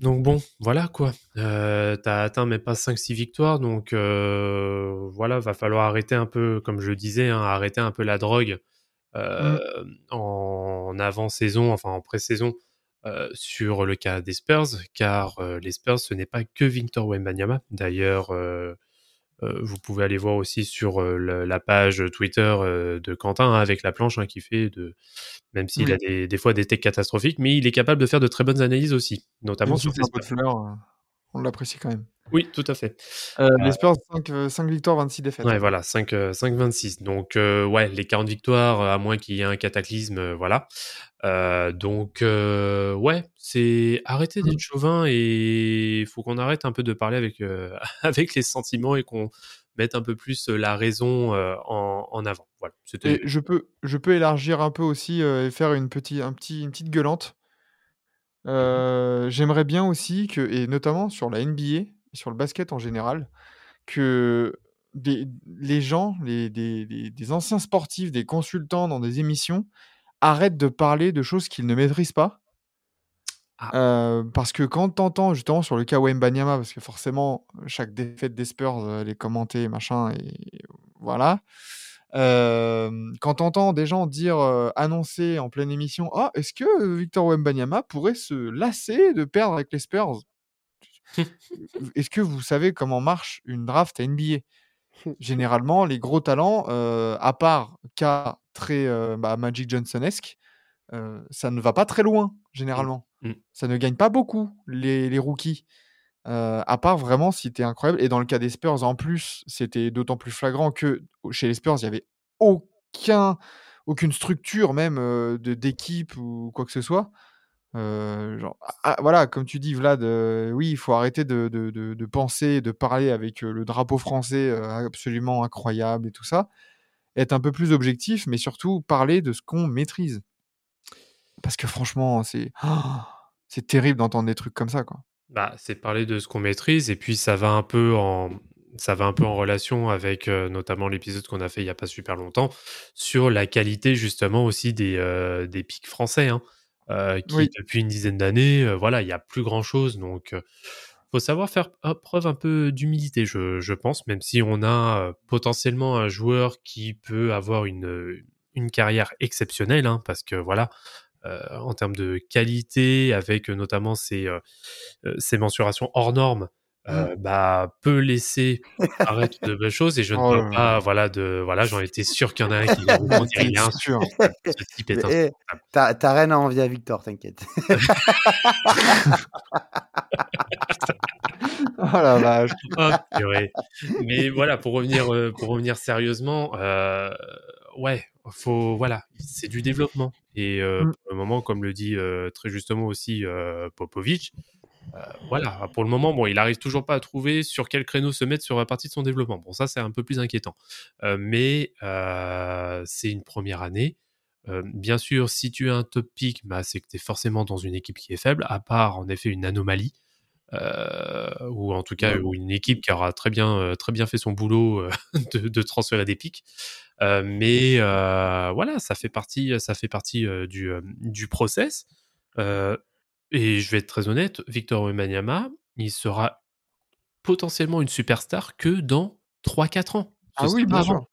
donc bon, voilà quoi. Euh, t'as atteint même pas 5-6 victoires, donc euh, voilà, va falloir arrêter un peu, comme je le disais, hein, arrêter un peu la drogue euh, en avant-saison, enfin en pré-saison. sur le cas des Spurs, car les Spurs, ce n'est pas que Victor Wembanyama. D'ailleurs, vous pouvez aller voir aussi sur euh, la page Twitter euh, de Quentin hein, avec la planche hein, qui fait de, même s'il Oui. a des, des fois des techs catastrophiques, mais il est capable de faire de très bonnes analyses aussi, notamment sur euh, on l'apprécie quand même. Oui, tout à fait. Euh, Les Spurs, 5, victoires, 26 défaites. Ouais, voilà, 5, euh, 5-26. Donc, euh, ouais, les 40 victoires, euh, à moins qu'il y ait un cataclysme, euh, voilà. Euh, donc, euh, ouais, c'est arrêter d'être chauvin et il faut qu'on arrête un peu de parler avec, euh, avec les sentiments et qu'on mette un peu plus euh, la raison euh, en, en avant. Voilà. Et je peux, je peux élargir un peu aussi euh, et faire une, petit, un petit, une petite gueulante. Euh, J'aimerais bien aussi que, et notamment sur la NBA et sur le basket en général, que des, les gens, les, des, des- des anciens sportifs, des consultants dans des émissions arrêtent de parler de choses qu'ils ne maîtrisent pas. Ah. Euh, parce que quand tu entends justement sur le cas Wembanyama, parce que forcément, chaque défaite des Spurs, euh, elle est commentée, machin, et voilà. Euh, quand tu entends des gens dire, euh, annoncer en pleine émission, ah, est-ce que Victor Wembanyama pourrait se lasser de perdre avec les Spurs? Est-ce que vous savez comment marche une draft à NBA Généralement, les gros talents, euh, à part cas très bah, Magic Johnson-esque, ça ne va pas très loin, généralement. Mm. Ça ne gagne pas beaucoup, les, les rookies. À part vraiment si tu es incroyable. Et dans le cas des Spurs, en plus, c'était d'autant plus flagrant que chez les Spurs, il y avait aucun, aucune structure même d'équipe ou quoi que ce soit. Genre, ah, voilà, comme tu dis, Vlad, oui, il faut arrêter de, de, de, penser, de parler avec le drapeau français absolument incroyable et tout ça. Être un peu plus objectif, mais surtout parler de ce qu'on maîtrise. Parce que franchement, c'est c'est terrible d'entendre des trucs comme ça, quoi. Bah, c'est parler de ce qu'on maîtrise et puis ça va un peu en ça va un peu en relation avec euh, notamment l'épisode qu'on a fait il y a pas super longtemps sur la qualité justement aussi des euh, des pics français hein, euh, qui Oui. depuis une dizaine d'années voilà il y a plus grand chose donc faut savoir faire preuve un peu d'humilité je, je pense même si on a potentiellement un joueur qui peut avoir une une carrière exceptionnelle hein, parce que voilà en termes de qualité, avec euh, notamment ses, euh, euh, ses mensurations hors normes, euh, bah, peut laisser paraître de belles choses. Et je ne Oh parle pas voilà, de. Voilà, j'en étais sûr qu'il y en a un qui. Il est C'est sûr. Ce type est eh. T'as t'as rien à envier à Victor, t'inquiète. Oh la vache. Ah, purée. Mais voilà, pour revenir, euh, pour revenir sérieusement, euh, ouais, faut, voilà, c'est du développement. Et euh, Mm. pour le moment, comme le dit euh, très justement aussi euh, Popovic, voilà, pour le moment, bon, il arrive toujours pas à trouver sur quel créneau se mettre sur la partie de son développement. Bon, ça, c'est un peu plus inquiétant. Mais c'est une première année. Bien sûr, si tu as un top pick, bah, c'est que tu es forcément dans une équipe qui est faible, à part en effet une anomalie. Euh, ou en tout cas ou une équipe qui aura très bien euh, très bien fait son boulot euh, de, de transférer des pics. Euh, mais euh, voilà ça fait partie ça fait partie du du process. Et je vais être très honnête Victor Wembanyama il sera potentiellement une superstar que dans 3-4 ans. Ce Ah oui, bien avant. sûr.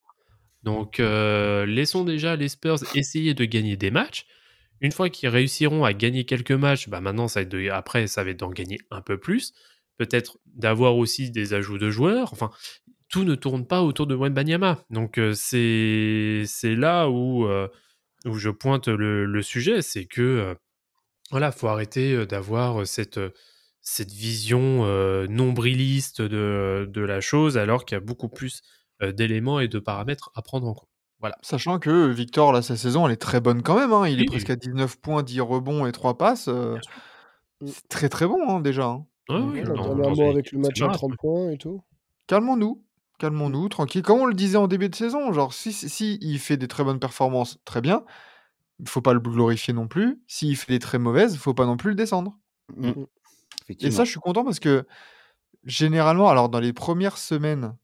donc laissons déjà les Spurs essayer de gagner des matchs une fois qu'ils réussiront à gagner quelques matchs, bah maintenant, ça va être de- après, ça va être d'en gagner un peu plus. Peut-être d'avoir aussi des ajouts de joueurs. Enfin, tout ne tourne pas autour de Wembanyama. Donc, euh, c'est là où, euh, où je pointe le, sujet. C'est que, euh, voilà, faut arrêter d'avoir cette, cette vision nombriliste de, la chose, alors qu'il y a beaucoup plus d'éléments et de paramètres à prendre en compte. Voilà. Sachant que Victor, là, sa saison, elle est très bonne quand même. hein. Il est Oui. presque à 19 points, 10 rebonds et 3 passes. euh, sûr. c'est très très bon hein, déjà. hein. Oui, Ouais, une avec le match à marrant. 30 points et tout. Calmons-nous, calmons-nous, tranquille. Comme on le disait en début de saison, genre si, si- si il fait des très bonnes performances, très bien. Il faut pas le glorifier non plus. S'il fait des très mauvaises, il faut pas non plus le descendre. Mm. Et ça, je suis content parce que généralement, alors dans les premières semaines,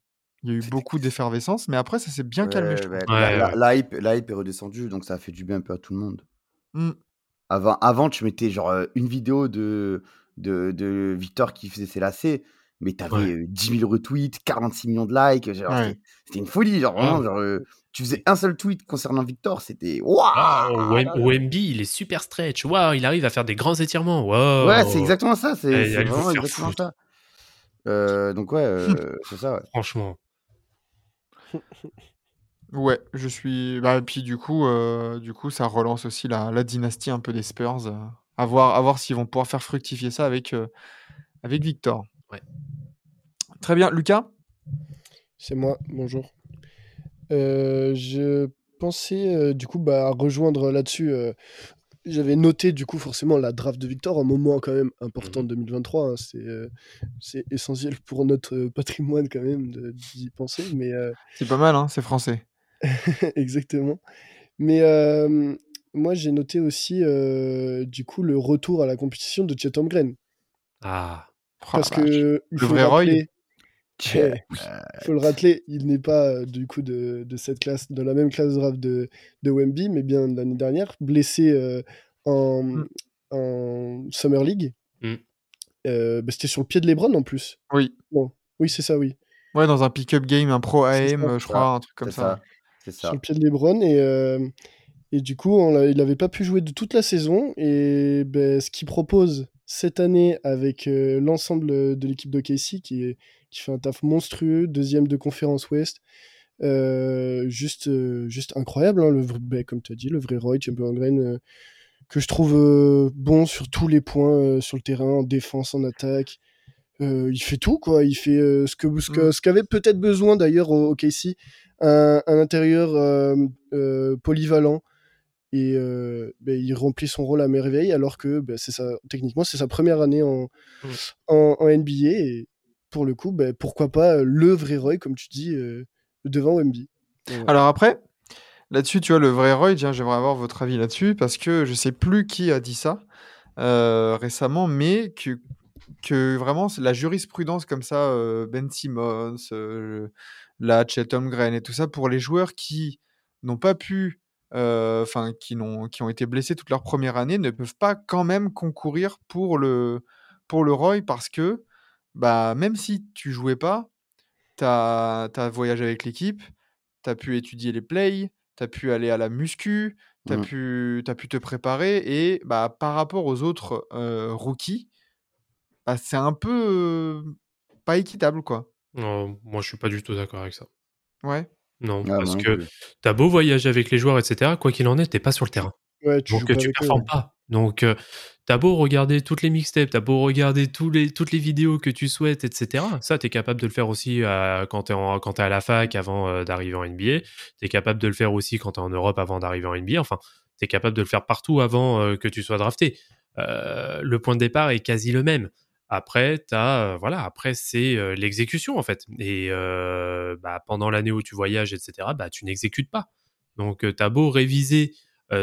il y a eu beaucoup d'effervescence, mais après, ça s'est bien calmé, je Ouais, la, ouais. la hype, la hype est redescendue, donc ça a fait du bien un peu à tout le monde. Mm. Avant, avant tu mettais genre euh, une vidéo de, de, de Victor qui faisait ses lacets, mais t'avais Ouais. euh, 10 000 retweets, 46 millions de likes. C'était- une folie. Genre, vraiment, Ouais. genre, euh, tu faisais un seul tweet concernant Victor, c'était waouh! Ah, là. Wemby, il est super stretch. Waouh, il arrive à faire des grands étirements. Ouais, c'est exactement ça. C'est Eh, vraiment exactement foutre. ça. Euh, donc, ouais, euh, c'est ça. Ouais. Franchement. Ouais, je suis. Bah, et puis du coup, euh, du coup, ça relance aussi la, la dynastie un peu des Spurs. euh, à voir, à voir s'ils vont pouvoir faire fructifier ça avec, euh, avec Victor. Ouais. Très bien, Lucas? C'est moi, bonjour. Euh, je pensais euh, du coup bah, rejoindre là-dessus. euh, J'avais noté du coup forcément la draft de Victor, un moment quand même important de 2023. hein, c'est euh, c'est essentiel pour notre euh, patrimoine quand même de- d'y penser. Mais euh, C'est pas mal, hein, c'est français. exactement. Mais euh, moi j'ai noté aussi euh, du coup le retour à la compétition de Chet Holmgren. Ah. Oh Parce vache. que il Le faut vrai le rappeler. Il faut le rappeler, il n'est pas euh, du coup de, de cette classe, de la même classe de draft de, de Wemby, mais bien de l'année dernière, blessé euh, en, Mm. en Summer League. Mm. Euh, bah, C'était sur le pied de Lebron en plus. Oui. Oui, c'est ça, oui. Ouais, dans un pick-up game, un pro AM, ça. euh, je crois, un truc comme C'est ça. ça. Sur le pied de Lebron. Et, euh, et du coup, on il n'avait pas pu jouer de toute la saison. Et ben, ce qu'il propose cette année avec euh, l'ensemble de l'équipe de Casey, qui, est, qui fait un taf monstrueux, deuxième de conférence Ouest, euh, juste, euh, juste incroyable, hein, le, vrai- ben, comme tu as dit, le vrai Roy Champion Grain, euh, que je trouve bon sur tous les points, sur le terrain, en défense, en attaque. euh, il fait tout, quoi. Il fait euh, ce que ce que- Mm. ce qu'avait peut-être besoin d'ailleurs au, au KC, un, un intérieur euh, polyvalent. Et ben, il remplit son rôle à merveille, alors que ben, c'est ça, techniquement, c'est sa première année en, Mm. en, en NBA. Et pour le coup, ben, pourquoi pas euh, le vrai Roy, comme tu dis, euh, devant Wemby. Ouais. Alors après, là-dessus, tu vois, le vrai Roy, tiens, j'aimerais avoir votre avis là-dessus, parce que je sais plus qui a dit ça euh, récemment, mais que, que vraiment, la jurisprudence comme ça, euh, Ben Simmons, euh, là, Chet Holmgren et tout ça, pour les joueurs qui n'ont pas pu, euh, enfin, qui, ont été blessés toute leur première année, ne peuvent pas quand même concourir pour le, pour le Roy, parce que, bah, même si tu jouais pas, tu as voyagé avec l'équipe, tu as pu étudier les plays, tu as pu aller à la muscu, tu as, Mm. pu, t'as pu te préparer. Et bah, par rapport aux autres euh, rookies, bah, c'est un peu euh, pas équitable, quoi. Non, moi, je suis pas du tout d'accord avec ça. Ouais. Non, Ah, parce non que plus. t'as beau voyager avec les joueurs, etc. Quoi qu'il en est, t'es pas sur le terrain. Ouais, tu joues Donc pas tu eux, performes pas. Donc euh, t'as beau regarder toutes les mixtapes, t'as beau regarder toutes les vidéos que tu souhaites, etc. Ça, t'es capable de le faire aussi euh, quand t'es à la fac avant euh, d'arriver en NBA. T'es capable de le faire aussi quand t'es en Europe avant d'arriver en NBA. Enfin, t'es capable de le faire partout avant que tu sois drafté. Le point de départ est quasi le même. Après, t'as, euh, voilà, après c'est l'exécution en fait. Et bah, pendant l'année où tu voyages, etc. Bah, tu n'exécutes pas. Donc, tu as beau réviser,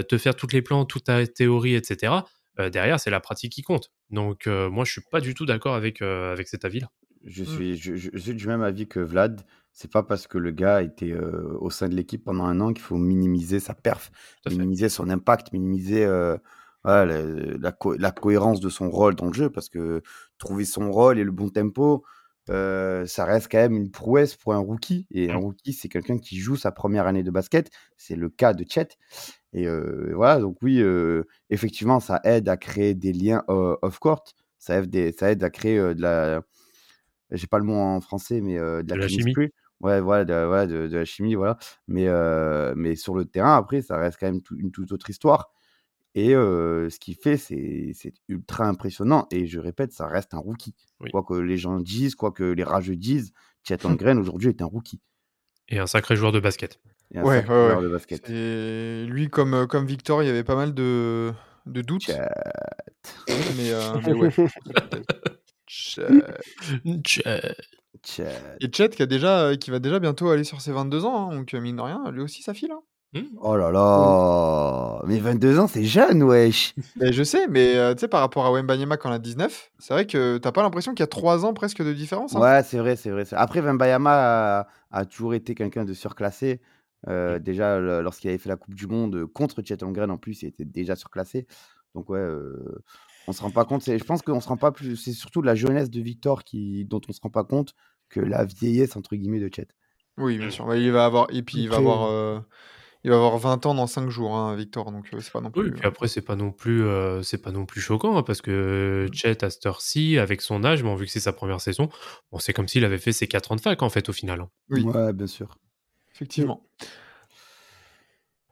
te faire toutes les plans, toute ta théorie, etc. euh, derrière, c'est la pratique qui compte. Donc, euh, moi, je suis pas du tout d'accord avec, euh, avec cet avis-là. Je Mm. suis, je, je- je suis du même avis que Vlad. C'est pas parce que le gars était euh, au sein de l'équipe pendant un an qu'il faut minimiser sa perf, minimiser son impact, minimiser euh, voilà, la, la co- la cohérence de son rôle dans le jeu. Parce que trouver son rôle et le bon tempo, euh, ça reste quand même une prouesse pour un rookie. Et un Mm. rookie, c'est quelqu'un qui joue sa première année de basket. C'est le cas de Chet. Et voilà, donc oui, effectivement, ça aide à créer des liens off-court. Ça aide, des- ça aide à créer de la j'ai pas le mot en français, mais de la De la chimie. Ouais, voilà, de, voilà, de, de la chimie, voilà. Mais, mais sur le terrain, après, ça reste quand même tout- une toute autre histoire. Et euh, ce qu'il fait, c'est ultra impressionnant. Et je répète, ça reste un rookie. Oui. Quoi que les gens disent, quoi que les rageux disent, Chet Holmgren aujourd'hui est un rookie. Et un sacré joueur de basket. Un Ouais, sacré ouais, ouais. de basket. Et lui, comme, euh, comme Victor, il y avait pas mal de, de doutes. Chet. Mais, euh, mais ouais. Chet. Tchè. Chet. Et Chet qui, a déjà, euh, qui va déjà bientôt aller sur ses 22 ans. hein, donc, mine de rien, lui aussi, ça file. hein. Hmm. Oh là là Mais 22 ans, c'est jeune, wesh Mais je sais, mais euh, tu sais, par rapport à Wembanyama quand on a 19, c'est vrai que t'as pas l'impression qu'il y a 3 ans presque de différence. hein. Ouais, c'est vrai, c'est vrai. Après, Vembayama a, a toujours été quelqu'un de surclassé. Euh, déjà, lorsqu'il avait fait la Coupe du Monde contre Chet Holmgren, en plus, il était déjà surclassé. Donc, ouais, euh, on se rend pas compte. Je pense qu'on se rend pas plus. C'est surtout la jeunesse de Victor qui, dont on se rend pas compte que la vieillesse, entre guillemets, de Chet. Oui, bien sûr. Ouais, il va avoir, et puis il va avoir, euh, il va avoir 20 ans dans 5 jours, hein, Victor. Donc euh, c'est pas non Oui, plus. puis après, c'est pas non plus, euh, c'est pas non plus choquant, hein, parce que Chet, à cette heure-ci, avec son âge, bon, vu que c'est sa première saison, bon, c'est comme s'il avait fait ses 4 ans de fac, en fait, au final. hein. Oui. Ouais, bien sûr. Effectivement.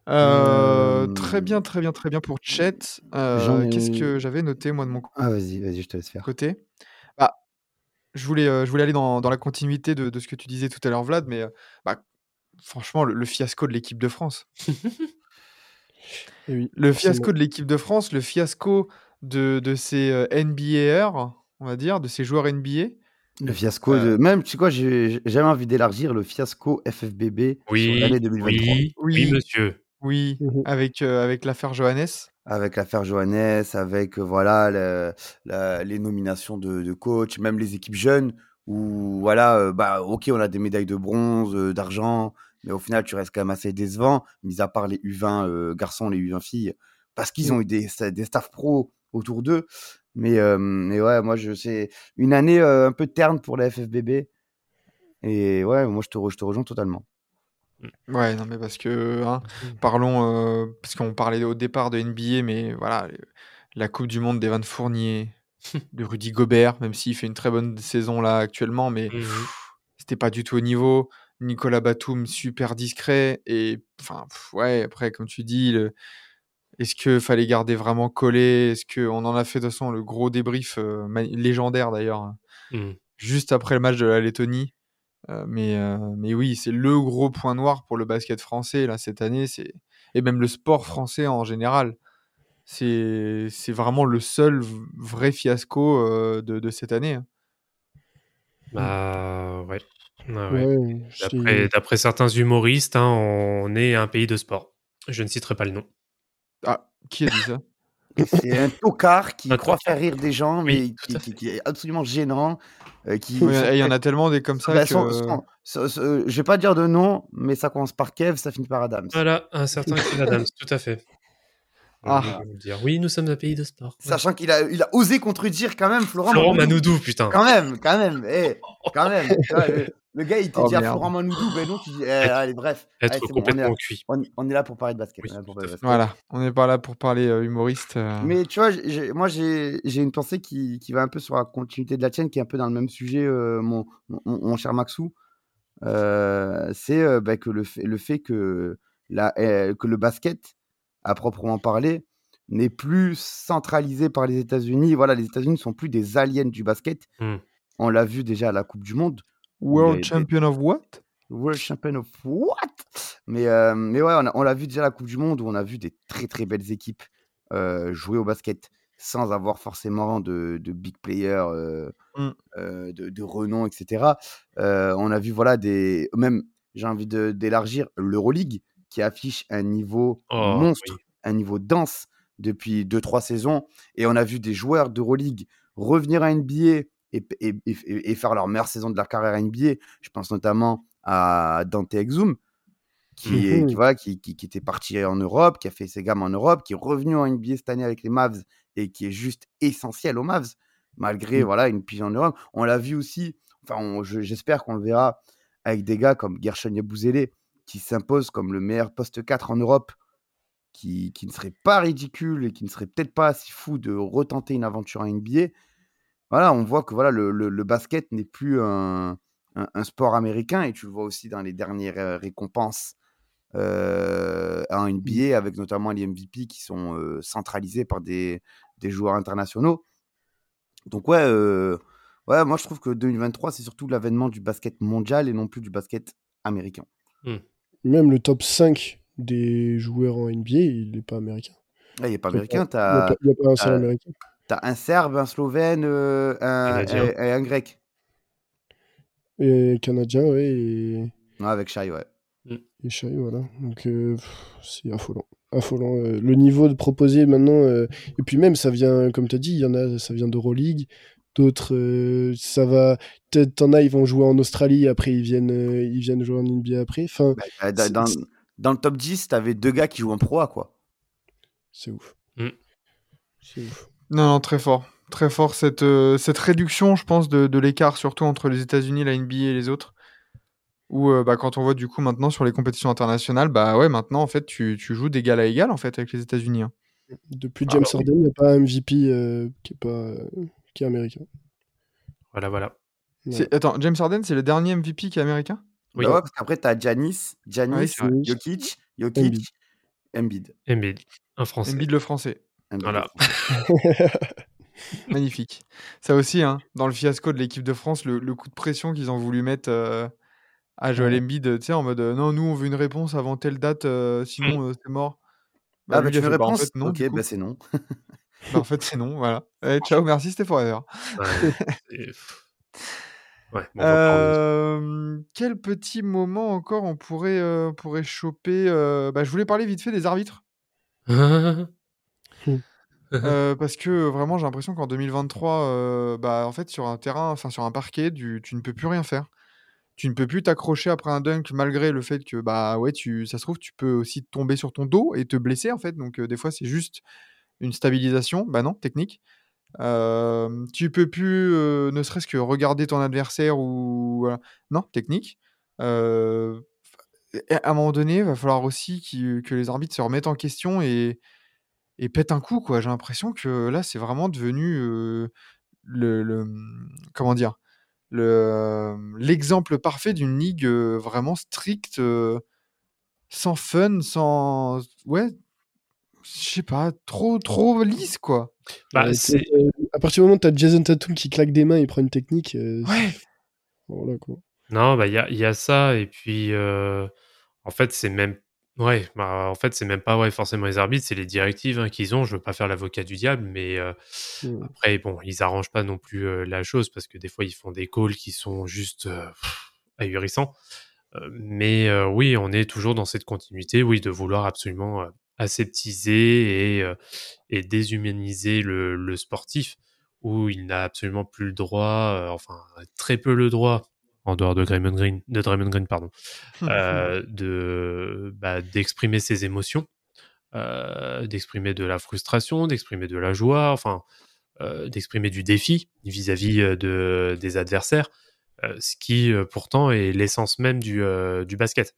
Euh, Très bien, très bien, très bien pour Chet. Euh, Qu'est-ce que j'avais noté moi de mon Ah, vas-y, vas-y, je te laisse faire. côté? Bah, je, voulais, euh, je voulais aller dans, dans la continuité de, de ce que tu disais tout à l'heure, Vlad, mais bah, franchement, le, le fiasco de l'équipe de France. Oui, Le fiasco de l'équipe de France, le fiasco de, de ces NBAR, on va dire, de ces joueurs NBA. Le fiasco Euh, de. Même, tu sais quoi, j'ai jamais envie d'élargir le fiasco FFBB sur Oui, l'année 2023. oui, oui, Oui. monsieur. Oui, Mhm. avec, euh, avec l'affaire Johannes. avec l'affaire Johannes, avec euh, voilà le- la- les nominations de, de coach, même les équipes jeunes où voilà euh, bah ok on a des médailles de bronze, euh, d'argent, mais au final tu restes quand même assez décevant, mis à part les U20 euh, garçons, les U20 filles, parce qu'ils ont eu des, des staff pro autour d'eux. Mais, euh, mais ouais, moi je sais une année euh, un peu terne pour la FFBB. Et ouais, moi je te, re- je te rejoins totalement. Ouais, non, mais parce que, hein, parlons, euh, parce qu'on parlait au départ de NBA, mais voilà, la Coupe du Monde d'Evan Fournier, de Rudy Gobert, même s'il fait une très bonne saison là actuellement, mais Mhm. c'était pas du tout au niveau. Nicolas Batum, super discret. Et enfin, ouais, après, comme tu dis, le- Est-ce qu'il fallait garder vraiment collé? Est-ce qu'on en a fait de toute façon le gros débrief euh, légendaire d'ailleurs, hein, Hmm. juste après le match de la Lettonie Euh, mais, euh, mais oui, c'est le gros point noir pour le basket français là, cette année. c'est Et même le sport français en général. C'est c'est vraiment le seul vrai fiasco euh, de, de cette année. hein. Bah ouais. Ah ouais. Ouais, D'après, c'est- d'après certains humoristes, hein, on est un pays de sport. Je ne citerai pas le nom. Ah, qui a dit ça? C'est un tocard qui Un croit faire rire des gens, mais qui, est absolument gênant. euh, qui, Il y en a tellement des comme ça bah, que. son- son- son- son- je vais pas dire de nom, mais ça commence par Kev, ça finit par Adams. Voilà, un certain Kev Adams, tout à fait. Ah. Dire, oui, nous sommes un pays de sport. Sachant qu'il a, il a osé contredire quand même Florent, Florent Manoudou. Manoudou, putain. Quand même, quand même, eh, quand même. Le, gars, il te Oh, dit à. Florent Manoudou, ben non, tu dis, eh, allez, bref. Être Allez, c'est bon, on, est là, cuit. on, on est là pour parler de basket. Oui, on est là pour tout parler à de fait. basket. Voilà, on n'est pas là pour parler euh, humoriste. euh. Mais tu vois, moi, j'ai j'ai une pensée qui, qui va un peu sur la continuité de la tienne, qui est un peu dans le même sujet, euh, mon, mon, mon cher Maxou. Euh, c'est euh, bah, que le fait, le fait que, la, euh, que le basket, à proprement parler, n'est plus centralisé par les États-Unis. Voilà, les États-Unis ne sont plus des aliens du basket. Hmm. On l'a vu déjà à la Coupe du Monde. World Champion of what? World Champion of what? Mais, euh, mais ouais, on a- on l'a vu déjà à la Coupe du Monde où on a vu des très très belles équipes euh, jouer au basket sans avoir forcément de, de big players euh, Mm. euh, de, de renom, etc. On a vu, voilà, des. Même, j'ai envie d'élargir l'Euroleague qui affiche un niveau Oh, monstre, oui. un niveau dense depuis 2-3 saisons. Et on a vu des joueurs d'Euroleague revenir à NBA et, et- et- et faire leur meilleure saison de leur carrière à NBA. Je pense notamment à Dante Exum, qui, est, Mhm. qui, voilà, qui, qui- qui était parti en Europe, qui a fait ses gammes en Europe, qui est revenu en NBA cette année avec les Mavs et qui est juste essentiel aux Mavs, malgré Mhm. voilà, une pige en Europe. On l'a vu aussi, enfin, j'espère qu'on le verra avec des gars comme Gershon Yabouzélé, qui s'impose comme le meilleur poste 4 en Europe, qui, qui ne serait pas ridicule et qui ne serait peut-être pas si fou de retenter une aventure en NBA. Voilà, on voit que voilà, le, le- le basket n'est plus un, un- un sport américain et tu le vois aussi dans les dernières euh, récompenses euh, en NBA, avec notamment les MVP qui sont euh, centralisés par des, des joueurs internationaux. Donc ouais, euh, ouais, moi je trouve que 2023, c'est surtout l'avènement du basket mondial et non plus du basket américain. Même le top 5 des joueurs en NBA, il n'est pas américain. Là, il n'est pas américain, tu Il n'y a, pas- il y a pas un seul euh, américain. un Serbe, un Slovène, euh, un, et- et un Grec. Et canadien, ouais, et, Ouais, avec Shai, ouais. et Shai, voilà. Donc, euh, c'est affolant. Affolant. euh, le niveau de proposé maintenant, euh, et puis même, ça vient, comme tu as dit, il y en a, ça vient d'Euroleague. D'autres, euh, ça va. peut-être T'en as, ils vont jouer en Australie, après, ils viennent, euh, ils viennent jouer en NBA après. Enfin, Bah, dans, C'est- dans- le top 10, tu avais deux gars qui jouent en pro, A, quoi. c'est ouf. Mm. C'est ouf. Non, non, très fort. Très fort cette, euh, cette réduction, je pense, de, de l'écart, surtout entre les États-Unis, la NBA et les autres. Où euh, bah, quand on voit du coup maintenant sur les compétitions internationales, bah ouais, maintenant en fait tu, tu joues d'égal à égal en fait avec les États-Unis. hein. Depuis Ah James. Harden, il n'y a pas un MVP euh, qui est pas euh, qui est américain. Voilà, voilà. Attends, James Harden, c'est le dernier MVP qui est américain? Oui. Bah ouais, parce qu'après, tu as Giannis, Giannis, Ouais. Jokic, Jokic, Embiid. Embiid. Embiid, un français. Embiid le français. Voilà. Magnifique. Ça aussi, hein, dans le fiasco de l'équipe de France, le, le coup de pression qu'ils ont voulu mettre euh, à Joel. Embiid, tu sais, en mode euh, non, nous on veut une réponse avant telle date, euh, sinon euh, c'est mort. Ah, bah, lui, il tu veux une bah, en réponse? fait, non, Ok, bah c'est non. Bah, en fait, c'est non, voilà. Eh, ciao, merci, c'était forever. Ouais, Ouais, bon, en- quel petit moment encore on pourrait, pourrait choper bah, Je voulais parler vite fait des arbitres. Euh, parce que euh, vraiment, j'ai l'impression qu'en 2023, euh, bah, en fait, sur un terrain, enfin sur un parquet, tu ne peux plus rien faire. Tu ne peux plus t'accrocher après un dunk malgré le fait que, bah ouais, tu, ça se trouve, tu peux aussi tomber sur ton dos et te blesser en fait. Donc, euh, des fois, c'est juste une stabilisation. Bah non, technique. Tu peux plus, ne serait-ce que regarder ton adversaire ou. Non, technique. À un moment donné, il va falloir aussi que les arbitres se remettent en question et, et pètent un coup, quoi. J'ai l'impression que là, c'est vraiment devenu euh, le, le- comment dire, le, l'exemple parfait d'une ligue euh, vraiment stricte, euh, sans fun, sans, ouais, je sais pas, trop, trop lisse, quoi. Bah, Euh, euh, à partir du moment où t'as Jason Tatum qui claque des mains, il prend une technique. euh, Ouais. voilà, quoi. Non, bah, il y a, y a ça, et puis, euh, en fait, c'est même, ouais, bah, en fait, c'est même pas, ouais, forcément les arbitres, c'est les directives hein, qu'ils ont. Je veux pas faire l'avocat du diable, mais euh, Mm. après, bon, ils arrangent pas non plus euh, la chose, parce que des fois, ils font des calls qui sont juste euh, ahurissants. Mais oui, on est toujours dans cette continuité, oui, de vouloir absolument aseptiser et, et déshumaniser le, le sportif, où il n'a absolument plus le droit, enfin, très peu le droit, en dehors de Draymond Green, de Draymond Green pardon, euh, de bah, d'exprimer ses émotions, euh, d'exprimer de la frustration, d'exprimer de la joie, enfin, euh, d'exprimer du défi vis-à-vis euh, de, des adversaires, ce qui pourtant est l'essence même du, du basket.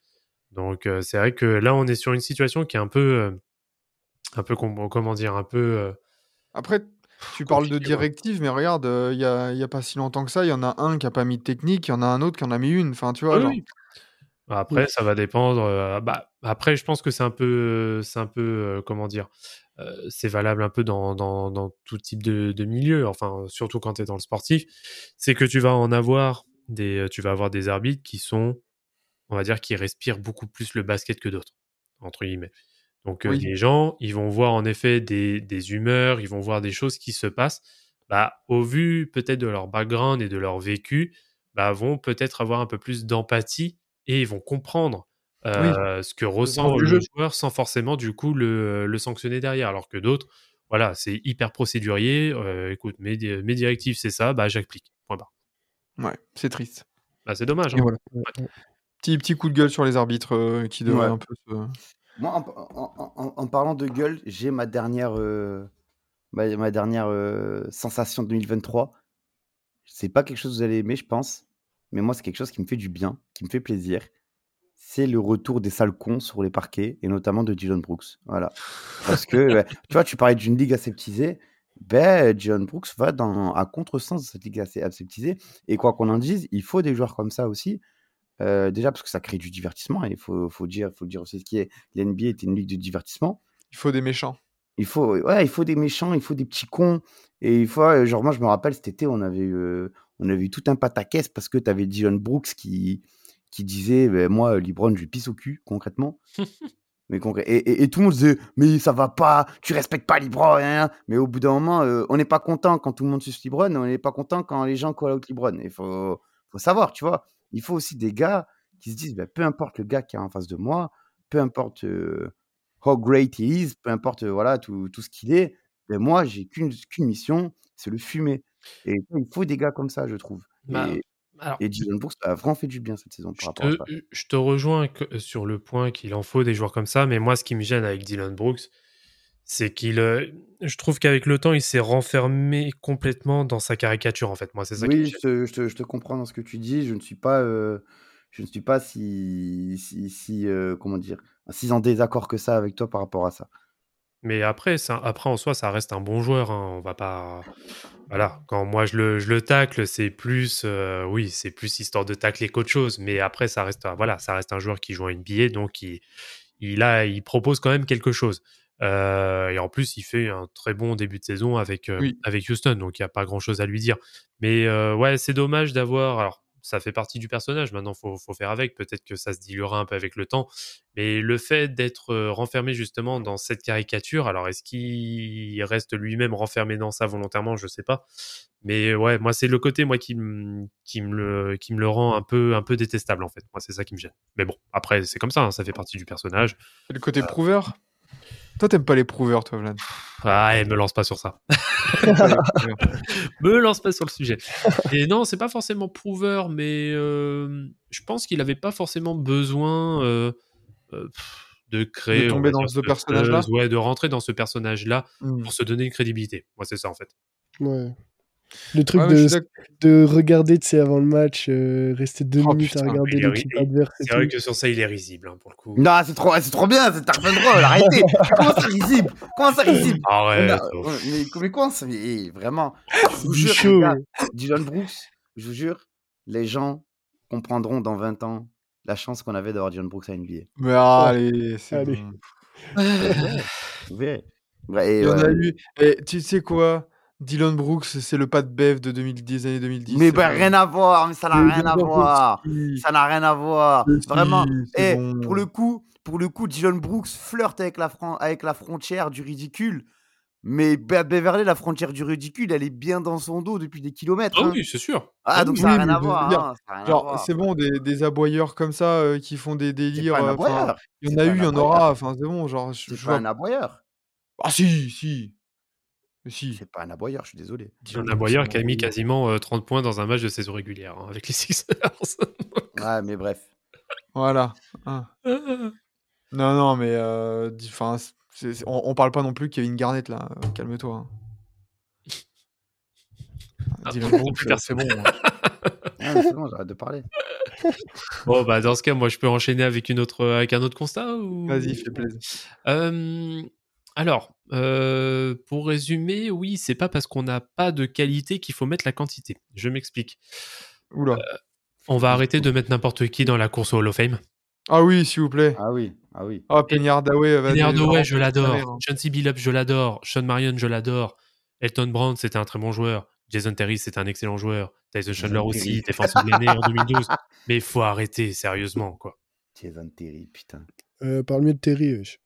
Donc c'est vrai que là on est sur une situation qui est un peu, un peu com- comment dire, un peu Après, tu parles de directives, mais regarde, euh, il y a, y a pas si longtemps que ça, il y en a un qui a pas mis de technique, il y en a un autre qui en a mis une. Enfin, tu vois, Oui, genre. oui. Après, ça va dépendre. euh, bah, après, je pense que c'est un peu, c'est un peu, euh, comment dire, euh, c'est valable un peu dans, dans, dans tout type de, de milieu. Enfin, surtout quand tu es dans le sportif, c'est que tu vas en avoir des, tu vas avoir des arbitres qui sont, on va dire, qui respirent beaucoup plus le basket que d'autres, entre guillemets. Donc, euh, Oui. les gens, ils vont voir en effet des, des humeurs, ils vont voir des choses qui se passent. Bah, au vu peut-être de leur background et de leur vécu, bah, vont peut-être avoir un peu plus d'empathie et ils vont comprendre euh, ce que ressent le joueur sans forcément du coup le, le sanctionner derrière. Alors que d'autres, voilà, c'est hyper procédurier. euh, écoute, mes, di- mes directives, c'est ça, bah j'applique. Point barre. Ouais, c'est triste. Bah, c'est dommage. Hein. voilà. Petit, petit coup de gueule sur les arbitres euh, qui devraient Ouais. un peu se. Moi, en, en- en- en parlant de gueule, j'ai ma dernière, euh, ma, ma dernière euh, sensation de 2023. C'est pas quelque chose que vous allez aimer, je pense. Mais moi, c'est quelque chose qui me fait du bien, qui me fait plaisir. C'est le retour des sales cons sur les parquets, et notamment de Dylan Brooks. Voilà. Parce que, bah, tu vois, tu parlais d'une ligue aseptisée. Ben, Dylan Brooks va dans, à contresens de cette ligue aseptisée. Et quoi qu'on en dise, il faut des joueurs comme ça aussi. Euh, déjà parce que ça crée du divertissement. Il faut, faut, dire, faut dire aussi ce qui est. L'NBA était une ligue de divertissement. Il faut des méchants. Il faut, ouais, il faut des méchants, il faut des petits cons. Et il faut, genre, moi, je me rappelle cet été, on avait eu, on avait eu tout un pataquès parce que tu avais Dylan Brooks qui, qui disait ben, Moi, Libron, je lui pisse au cul, concrètement. mais concré- et, et- et tout le monde disait Mais ça va pas, tu respectes pas Libron. hein, hein. Mais au bout d'un moment, euh, on n'est pas content quand tout le monde suce Libron, on n'est pas content quand les gens call out Libron. Il faut, faut savoir, tu vois. Il faut aussi des gars qui se disent ben, Peu importe le gars qui est en face de moi, peu importe. euh, how great he is, peu importe euh, voilà tout, tout ce qu'il est, ben moi j'ai qu'une mission, c'est le fumer. Et il faut des gars comme ça, je trouve. Bah, et, alors, et Dylan Brooks a vraiment fait du bien cette saison je par rapport à te, ça. je te rejoins que- sur le point qu'il en faut des joueurs comme ça, mais moi, ce qui me gêne avec Dylan Brooks, c'est qu'il, euh, je trouve qu'avec le temps, il s'est renfermé complètement dans sa caricature, en fait. Moi, c'est ça Oui, je te, je, te, je te comprends dans ce que tu dis. Je ne suis pas, euh, je ne suis pas si, si, si euh, comment dire, si en désaccord que ça avec toi par rapport à ça. Mais après, ça, après, en soi, ça reste un bon joueur. hein. On va pas. Voilà. Quand moi je le, je le tacle, c'est plus, oui, c'est plus histoire de tacler qu'autre chose. Mais après, ça reste, voilà, ça reste un joueur qui joue en NBA, donc il, il a, il propose quand même quelque chose. Euh, et en plus, il fait un très bon début de saison avec, euh, Oui. avec Houston, donc il n'y a pas grand chose à lui dire. Mais euh, ouais, c'est dommage d'avoir. Alors, ça fait partie du personnage. Maintenant, faut, faut faire avec. Peut-être que ça se diluera un peu avec le temps. Mais le fait d'être renfermé justement dans cette caricature, alors est-ce qu'il reste lui-même renfermé dans ça volontairement? Je sais pas. Mais ouais, moi c'est le côté moi qui me qui me le qui me le rend un peu un peu détestable en fait. Moi c'est ça qui me gêne. Mais bon, après c'est comme ça, hein, ça fait partie du personnage. Le côté prouveur? Toi, t'aimes pas les prouveurs, toi, Vlad? Ah, et me lance pas sur ça. Me lance pas sur le sujet. Et non, c'est pas forcément prouveur, mais euh, je pense qu'il avait pas forcément besoin euh, euh, de créer. De tomber dans ce personnage-là? Ouais, de rentrer dans ce personnage-là Hmm. pour se donner une crédibilité. Moi, c'est ça en fait. Ouais. Le truc Ouais, je de, de regarder, tu sais, avant le match, euh, rester deux Oh, minutes à regarder l'équipe ri- adverse C'est vrai que sur ça, il est risible hein, pour le coup. Non, c'est trop, c'est trop bien, c'est Tarzan drôle, arrêtez. Comment ça risible? Comment ça risible? On Arrête. a- oh. on- mais, mais comment ça mais Vraiment, je C'est vous jure, chaud. Dylan Brooks, je vous jure, les gens comprendront dans 20 ans la chance qu'on avait d'avoir Dylan Brooks à NBA. Mais allez, c'est Allez. bon. Vous verrez. Ouais, et Il y en a eu et tu sais quoi? Dylan Brooks, c'est le Pat Bev de 2000 des années 2010. Mais bah, rien à voir, mais ça n'a rien à Dylan Brooks, voir. Ça n'a rien à voir. Vraiment. Et bon. pour le coup, pour le coup, Dylan Brooks flirte avec la, fron- avec la frontière du ridicule. Mais Be- Beverly, la frontière du ridicule, elle est bien dans son dos depuis des kilomètres. Ah hein. oui, c'est sûr. Ah, donc oui, ça n'a rien hein, rien à Genre, voir. c'est bon, des, des aboyeurs comme ça euh, qui font des délires. pas euh, il y en a pas eu, un il y en aura. Enfin, c'est bon, genre, je, pas vois. un aboyeur. Ah si, si. Si. C'est pas un aboyeur, je suis désolé. Y Dylan a Brooks, Boyer c'est qui a mis un quasiment euh, 30 points dans un match de saison régulière hein, avec les Sixers. Ouais, mais bref. Voilà. hein. Non, non, mais euh, on, on parle pas non plus de Kevin Garnett là. euh, Calme-toi. hein. Ah, Dylan euh, c'est bon. hein. Ah, c'est bon, j'arrête de parler. bon, bah, dans ce cas, moi, je peux enchaîner avec, une autre, avec un autre constat ou... Vas-y, fais plaisir. Euh, alors, euh, pour résumer, oui, c'est pas parce qu'on n'a pas de qualité qu'il faut mettre la quantité. Je m'explique. Oula. On va arrêter de mettre n'importe qui dans la course au Hall of Fame. Ah oui, s'il vous plaît. Ah oui, ah oui. Ah, Hardaway, vraiment, je l'adore. hein. Chauncey Billups, je l'adore. Sean Marion, je l'adore. Elton Brown, c'était un très bon joueur. Jason Terry, c'était un excellent joueur. Tyson Chandler Jason aussi, défenseur de l'année en 2012. Mais il faut arrêter, sérieusement, quoi. Jason Terry, putain. Euh, parle mieux de Terry. wesh.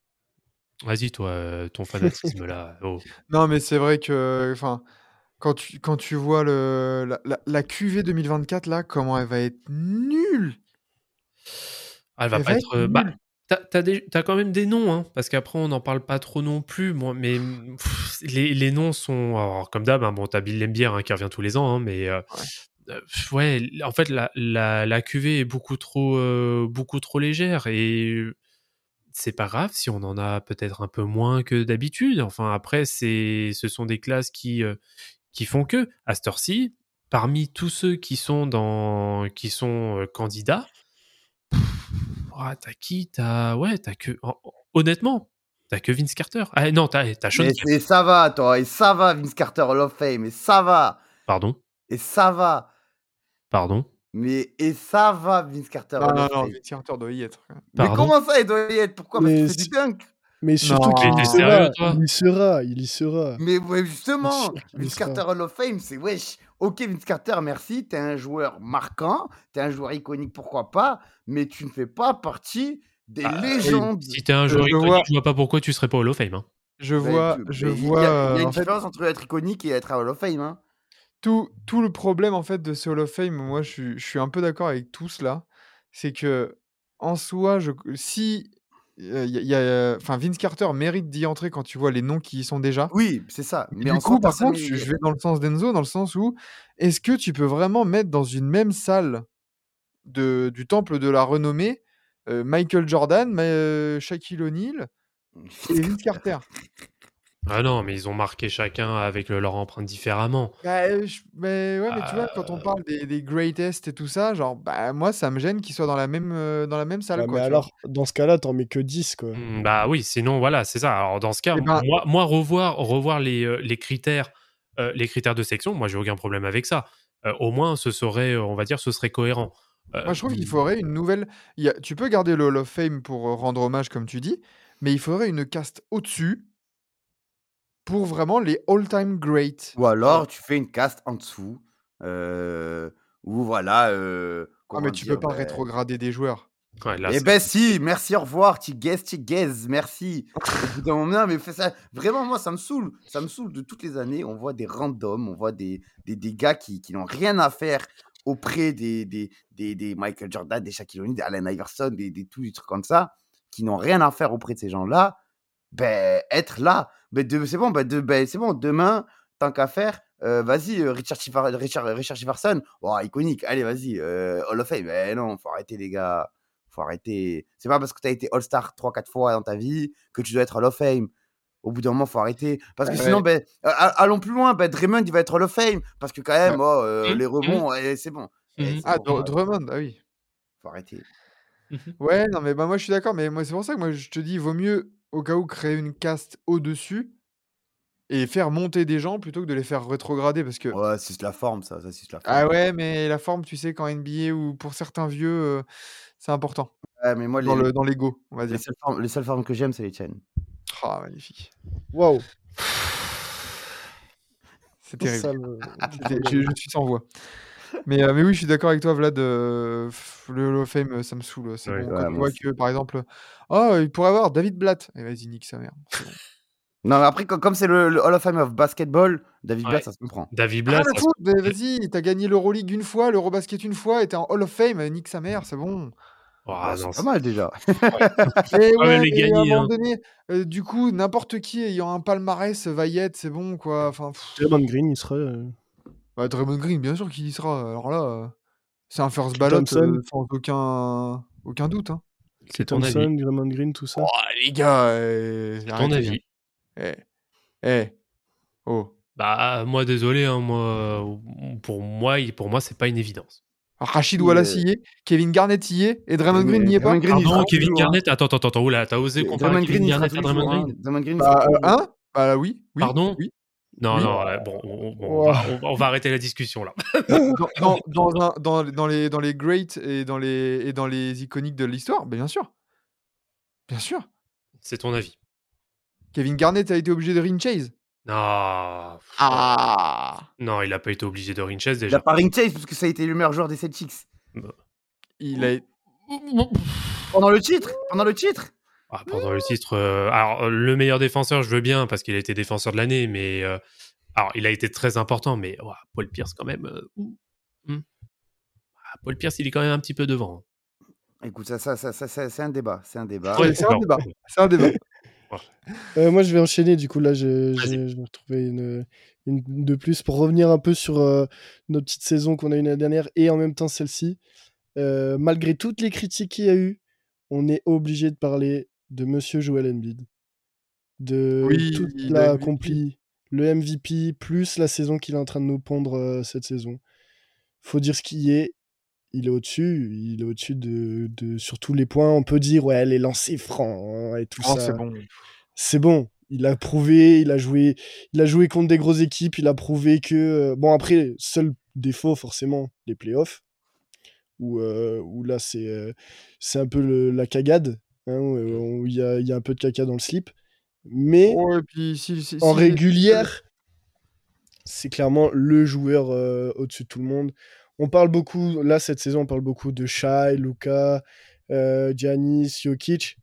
Vas-y, toi, euh, ton fanatisme là. Oh. Non, mais c'est vrai que, enfin, quand tu, quand tu vois le, la, la, la QV 2024, là, comment elle va être nulle. Ah, elle va Elle pas va être. être euh, bah, t'as, quand même des noms, hein, parce qu'après on n'en parle pas trop non plus. Moi, mais pff, les, les noms sont. Alors, comme d'hab, hein, bon, t'as Bill Lembière hein, qui revient tous les ans, hein, mais. euh, ouais, en fait, la, la, la QV est beaucoup trop, euh, beaucoup trop légère et c'est pas grave si on en a peut-être un peu moins que d'habitude. Enfin, après, c'est, ce sont des classes qui, euh, qui font que, à cette heure-ci, parmi tous ceux qui sont, dans, qui sont euh, candidats, ah, t'as qui? T'as ouais, t'as que hon- honnêtement, t'as que Vince Carter. Ah non, t'as t'as Sean. Et ça va, toi, et ça va, Vince Carter of Fame, et ça va, Pardon, et ça va. pardon, Mais et ça va, Vince Carter Non, Hall non, of non. Vince Carter doit y être. Mais comment ça, il doit y être? Pourquoi? Parce Mais qu'il fait du dunk. Mais surtout qu'il y sera. sérieux, toi? Il y sera, il y sera. Mais ouais, justement, Vince. Carter Hall of Fame, c'est wesh. Ok, Vince Carter, merci. T'es un joueur marquant, t'es un joueur iconique, pourquoi pas, mais tu ne fais pas partie des Bah, légendes. Si t'es un joueur je iconique, vois- je vois pas pourquoi tu serais pas Hall of Fame. hein. Je Ben, vois, je il y a- vois, Il y a, une en fait, différence entre être iconique et être à Hall of Fame. Hein. Tout, tout le problème en fait de ce Hall of Fame, moi je, suis- je suis un peu d'accord avec tous là, c'est que en soi, je, si euh, y a- y a- enfin Vince Carter mérite d'y entrer quand tu vois les noms qui y sont déjà. Oui, c'est ça. Mais du en coup, soi, par contre, je, vais dans le sens d'Enzo, dans le sens où est-ce que tu peux vraiment mettre dans une même salle de, du temple de la renommée euh, Michael Jordan, euh, Shaquille O'Neal et Vince Carter? Ah non, mais ils ont marqué chacun avec le- leur empreinte différemment. Bah, euh, je- mais ouais, mais tu vois, quand on Euh. parle des, des greatest et tout ça, genre, bah, moi, ça me gêne qu'ils soient dans la même, euh, dans la même salle, Ouais, quoi. mais tu vois. alors, dans ce cas-là, t'en mets que 10, quoi. Hmm, Bah oui, sinon voilà, c'est ça. Alors dans ce cas, Eh ben- moi, moi revoir, revoir les, euh, les critères, euh, les critères de section, moi j'ai aucun problème avec ça. Euh, au moins, ce serait, euh, on va dire, ce serait cohérent. Euh, Moi, je trouve qu'il faudrait une nouvelle. il y a- Tu peux garder le Hall of Fame pour euh, rendre hommage, comme tu dis, mais il faudrait une caste au-dessus pour vraiment les all-time great. Ou alors, tu fais une caste en dessous. Euh, ou voilà. Euh, Ah, mais tu dire, peux pas ben- rétrograder des joueurs. ouais, là, Eh ben si, merci, au revoir, tu guesses, tu guesses, merci. Au bout d'un moment, non, mais fais ça. Vraiment, moi, ça me saoule. Ça me saoule de toutes les années. On voit des randoms, on voit des, des, des gars qui, qui n'ont rien à faire auprès des, des, des, des Michael Jordan, des Shaquille O'Neal, des Allen Iverson, des, des, tous les trucs comme ça, qui n'ont rien à faire auprès de ces gens-là. Ben, être là. Ben, c'est bon, ben, de, ben, c'est bon, demain, tant qu'à faire, euh, vas-y, euh, Richard, Richard, Richard oh, iconique, allez, vas-y, euh, Hall of Fame. Ben non, faut arrêter, les gars faut arrêter. C'est pas parce que tu as été All-Star 3-4 fois dans ta vie que tu dois être Hall of Fame. Au bout d'un moment, faut arrêter. Parce que Ouais. sinon, ben, euh, allons plus loin. Ben, Draymond, il va être Hall of Fame. Parce que quand même, oh, euh, Mhm, les rebonds, eh, c'est bon. Eh, Ah, bon, Drummond, ah oui. faut arrêter. Ouais, non, mais bah, moi, je suis d'accord, mais moi, c'est pour ça que moi, je te dis, il vaut mieux, au cas où, créer une caste au-dessus et faire monter des gens plutôt que de les faire rétrograder, parce que. Ouais, c'est la forme, ça. ça c'est la forme. Ah ouais, mais la forme, tu sais, qu'en NBA ou pour certains vieux, euh, c'est important. Ouais, mais moi, les, Dans le- dans l'ego, on va les, dire. seules formes, les seules formes que j'aime, c'est les tiennes. Ah, magnifique. Waouh. C'est terrible. Ça, le- C'était- je, je suis sans voix. Mais, euh, mais oui, je suis d'accord avec toi, Vlad. euh, le Hall of Fame, euh, ça me saoule. C'est Ouais. bon. Ouais, Quand on voit que, par exemple, oh, il pourrait avoir David Blatt. Et vas-y, nique sa mère. Bon. Non, mais après, co- comme c'est le, le Hall of Fame of Basketball, David Ouais. Blatt, ça se comprend. David Ah, Blatt, se- vas-y, t'as gagné l'Euroleague une fois, l'Eurobasket une fois, et t'es en Hall of Fame, nique sa mère, c'est bon. Ah, Bah, non, c'est pas mal déjà. Et quand ouais, même les à un moment hein. donné, euh, du coup, n'importe qui ayant un palmarès va y être, c'est bon, quoi. Enfin, pff, Draymond Green, il sera. euh, bah, Draymond Green, bien sûr qu'il y sera. Alors là, euh, c'est un first ballot euh, sans aucun, aucun doute. Hein. c'est ton Thompson, avis. Draymond Green, tout ça. Oh, les gars, euh, C'est ton arrêtez, avis. hein. Eh, eh, oh. Bah, moi, désolé, hein, moi, pour moi, pour moi, c'est pas une évidence. Rachid Wallace y est, Kevin Garnett y est, et Draymond Green n'y est pas. Draymond Green, il Pardon, sera Kevin toujours, hein. Garnett, attends, attends, attends, oula, t'as osé comparer Draymond Kevin Green, Garnett à. Draymond hein. Green Draymond Green, Bah, euh, hein Bah oui, oui. Pardon? oui. Non, Oui. non, ouais, bon, on, bon, on va, on va- on va arrêter la discussion là. dans, dans, dans, un- dans, dans les, dans les greats et dans les, et dans les iconiques de l'histoire, bah, bien sûr. Bien sûr. C'est ton avis. Kevin Garnett a été obligé de ring chase. Non, Ah non, il a pas été obligé de ring chase Il a déjà. pas ring chase parce que ça a été le meilleur joueur des Celtics. Il a... Pendant le titre Pendant le titre Ah, pendant le titre, euh, alors euh, le meilleur défenseur, je veux bien parce qu'il a été défenseur de l'année, mais euh, alors il a été très important, mais Paul Pierce quand même. euh, hmm. Ah, Paul Pierce, il est quand même un petit peu devant. Écoute, ça, ça, ça, ça, c'est un débat. C'est un débat. Ouais, c'est un débat. C'est un débat. Euh, moi, je vais enchaîner. Du coup, là, je, Vas-y. je, je vais retrouver une, une de plus pour revenir un peu sur euh, notre petite saison qu'on a eu l'année dernière et en même temps celle-ci. Euh, malgré toutes les critiques qu'il y a eu, on est obligé de parler de Monsieur Joel Embiid, de Oui, tout le qu'il a accompli, le MVP plus la saison qu'il est en train de nous pondre euh, cette saison. Faut dire ce qu'il est. Il est au-dessus, il est au-dessus de, de sur tous les points. On peut dire ouais les lancers francs hein, et tout Oh, ça c'est bon. c'est bon. Il a prouvé, il a joué, il a joué contre des grosses équipes, il a prouvé que euh, bon après seul défaut forcément les playoffs où euh, où là c'est euh, c'est un peu le- la cagade hein, où euh, où il y a, il y a un peu de caca dans le slip, mais Oh, et puis, si, si- en si- régulière c'est clairement le joueur euh, au-dessus de tout le monde. On parle beaucoup là cette saison on parle beaucoup de Shai, Luka, euh, Giannis, Jokic.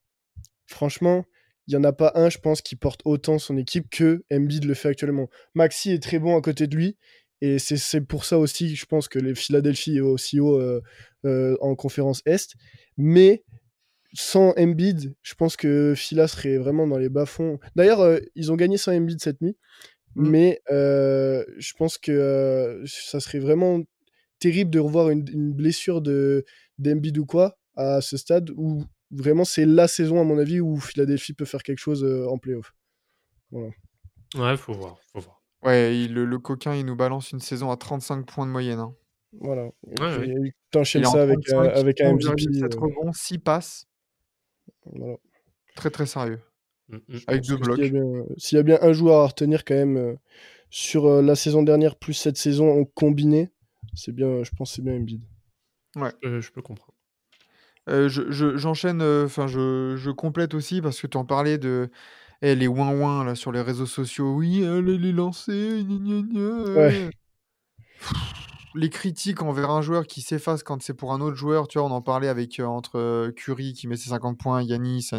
Franchement, il y en a pas un, je pense, qui porte autant son équipe que Embiid le fait actuellement. Maxi est très bon à côté de lui. Et c'est- c'est pour ça aussi, je pense que les Philadelphie est aussi haut euh, euh, en conférence Est. Mais sans Embiid, je pense que Phila serait vraiment dans les bas-fonds. D'ailleurs, euh, ils ont gagné sans Embiid cette nuit. Mm. Mais euh, je pense que euh, ça serait vraiment terrible de revoir une, une blessure de d'Embiid ou quoi à ce stade où vraiment c'est la saison à mon avis où Philadelphie peut faire quelque chose euh, en playoff. Ouais, faut voir, faut voir. Ouais, il- le, le coquin, il nous balance une saison à 35 points de moyenne. Hein. Voilà. Ouais, puis, T'enchaînes ça avec, un- 35, avec un 11,7 MVP. euh, rebonds, 6 passes. Voilà. Très très sérieux. Mm, mm. Avec deux blocs. S'il y, a bien- s'il y a bien un joueur à retenir quand même euh, sur euh, la saison dernière plus cette saison en combiné, c'est bien, je pense que c'est bien Embiid. Euh, je peux comprendre. Euh, je- je- J'enchaîne, euh, enfin je, je complète aussi parce que tu en parlais de eh, les ouin-ouin là sur les réseaux sociaux. Oui, euh, les, les lancers, gna, gna, gna, Ouais. Les critiques envers un joueur qui s'efface quand c'est pour un autre joueur, tu vois, on en parlait avec euh, entre euh, Curry qui met ses 50 points, Yanis,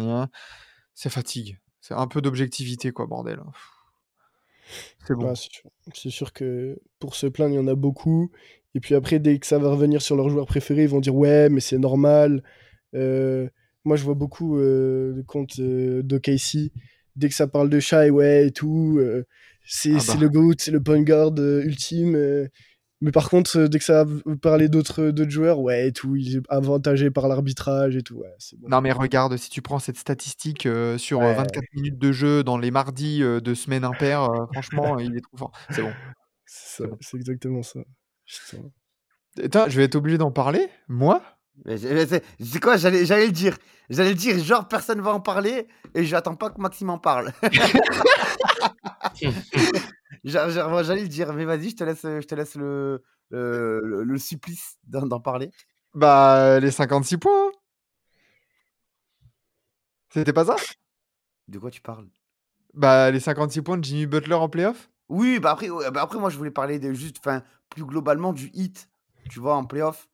c'est fatigue. C'est un peu d'objectivité, quoi, bordel. C'est bon. Ouais, c'est sûr. Que pour se plaindre, il y en a beaucoup. Et puis après, dès que ça va revenir sur leur joueur préféré, ils vont dire ouais, mais c'est normal. Euh, moi, je vois beaucoup euh, de comptes euh, de Casey. Dès que ça parle de Shai, ouais, et tout, c'est Ah bah. le GOAT, c'est le point guard ultime. Euh. mais par contre, euh, dès que ça va parler d'autres d'autres joueurs, ouais, et tout, il est avantagé par l'arbitrage et tout. Ouais, c'est bon. Non mais regarde, si tu prends cette statistique euh, sur euh, Ouais. 24 minutes de jeu dans les mardis euh, de semaine impair, euh, franchement, il est trop fort. C'est bon. C'est exactement ça. Putain. Je vais être obligé d'en parler Moi? C'est c'est quoi J'allais j'allais le dire. J'allais le dire, genre, personne va en parler et j'attends pas que Maxime en parle. J'allais le dire, mais vas-y, je te laisse, je te laisse le, le, le- le supplice d'en parler. Bah, les 56 points. hein. C'était pas ça? De quoi tu parles? Bah, les 56 points de Jimmy Butler en playoff? Oui, bah après, bah après, moi, je voulais parler de juste, enfin, plus globalement du hit, tu vois, en playoff,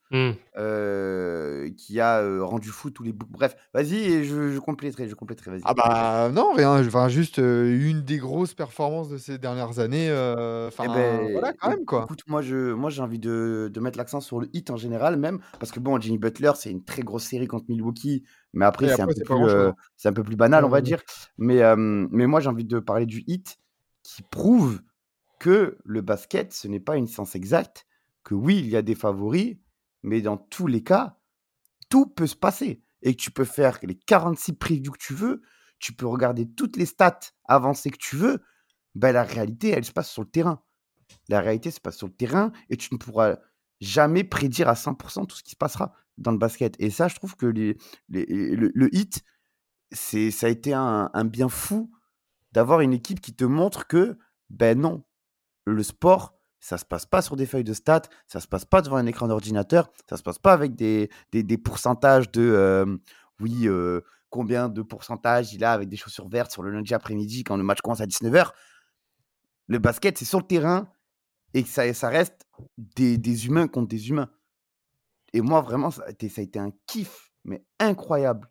euh, qui a euh, rendu fou tous les bouts. Bref, vas-y, et je, je compléterai, je compléterai, vas-y. Ah bah non, rien. Enfin, juste euh, une des grosses performances de ces dernières années. euh, Enfin, Eh ben, voilà, quand même, quoi. Écoute, moi, je, moi, j'ai envie de, de mettre l'accent sur le hit en général, même, parce que bon, Jimmy Butler, c'est une très grosse série contre Milwaukee, mais après, c'est un, euh, c'est un peu plus banal, on va Ouais. dire. Mais, euh, mais moi, j'ai envie de parler du hit qui prouve que le basket, ce n'est pas une science exacte, que oui, il y a des favoris, mais dans tous les cas, tout peut se passer. Et tu peux faire les 46 previews que tu veux, tu peux regarder toutes les stats avancées que tu veux, ben, la réalité, elle se passe sur le terrain. La réalité se passe sur le terrain et tu ne pourras jamais prédire à 100% tout ce qui se passera dans le basket. Et ça, je trouve que le hit, c'est, ça a été un, un bien fou d'avoir une équipe qui te montre que, ben non, le sport, ça se passe pas sur des feuilles de stats, ça se passe pas devant un écran d'ordinateur, ça se passe pas avec des, des, pourcentages de, euh, oui, euh, combien de pourcentage il a avec des chaussures vertes sur le lundi après-midi quand le match commence à 19h. Le basket, c'est sur le terrain et ça, ça reste des, des humains contre des humains. Et moi, vraiment, ça a été, ça a été un kiff, mais incroyable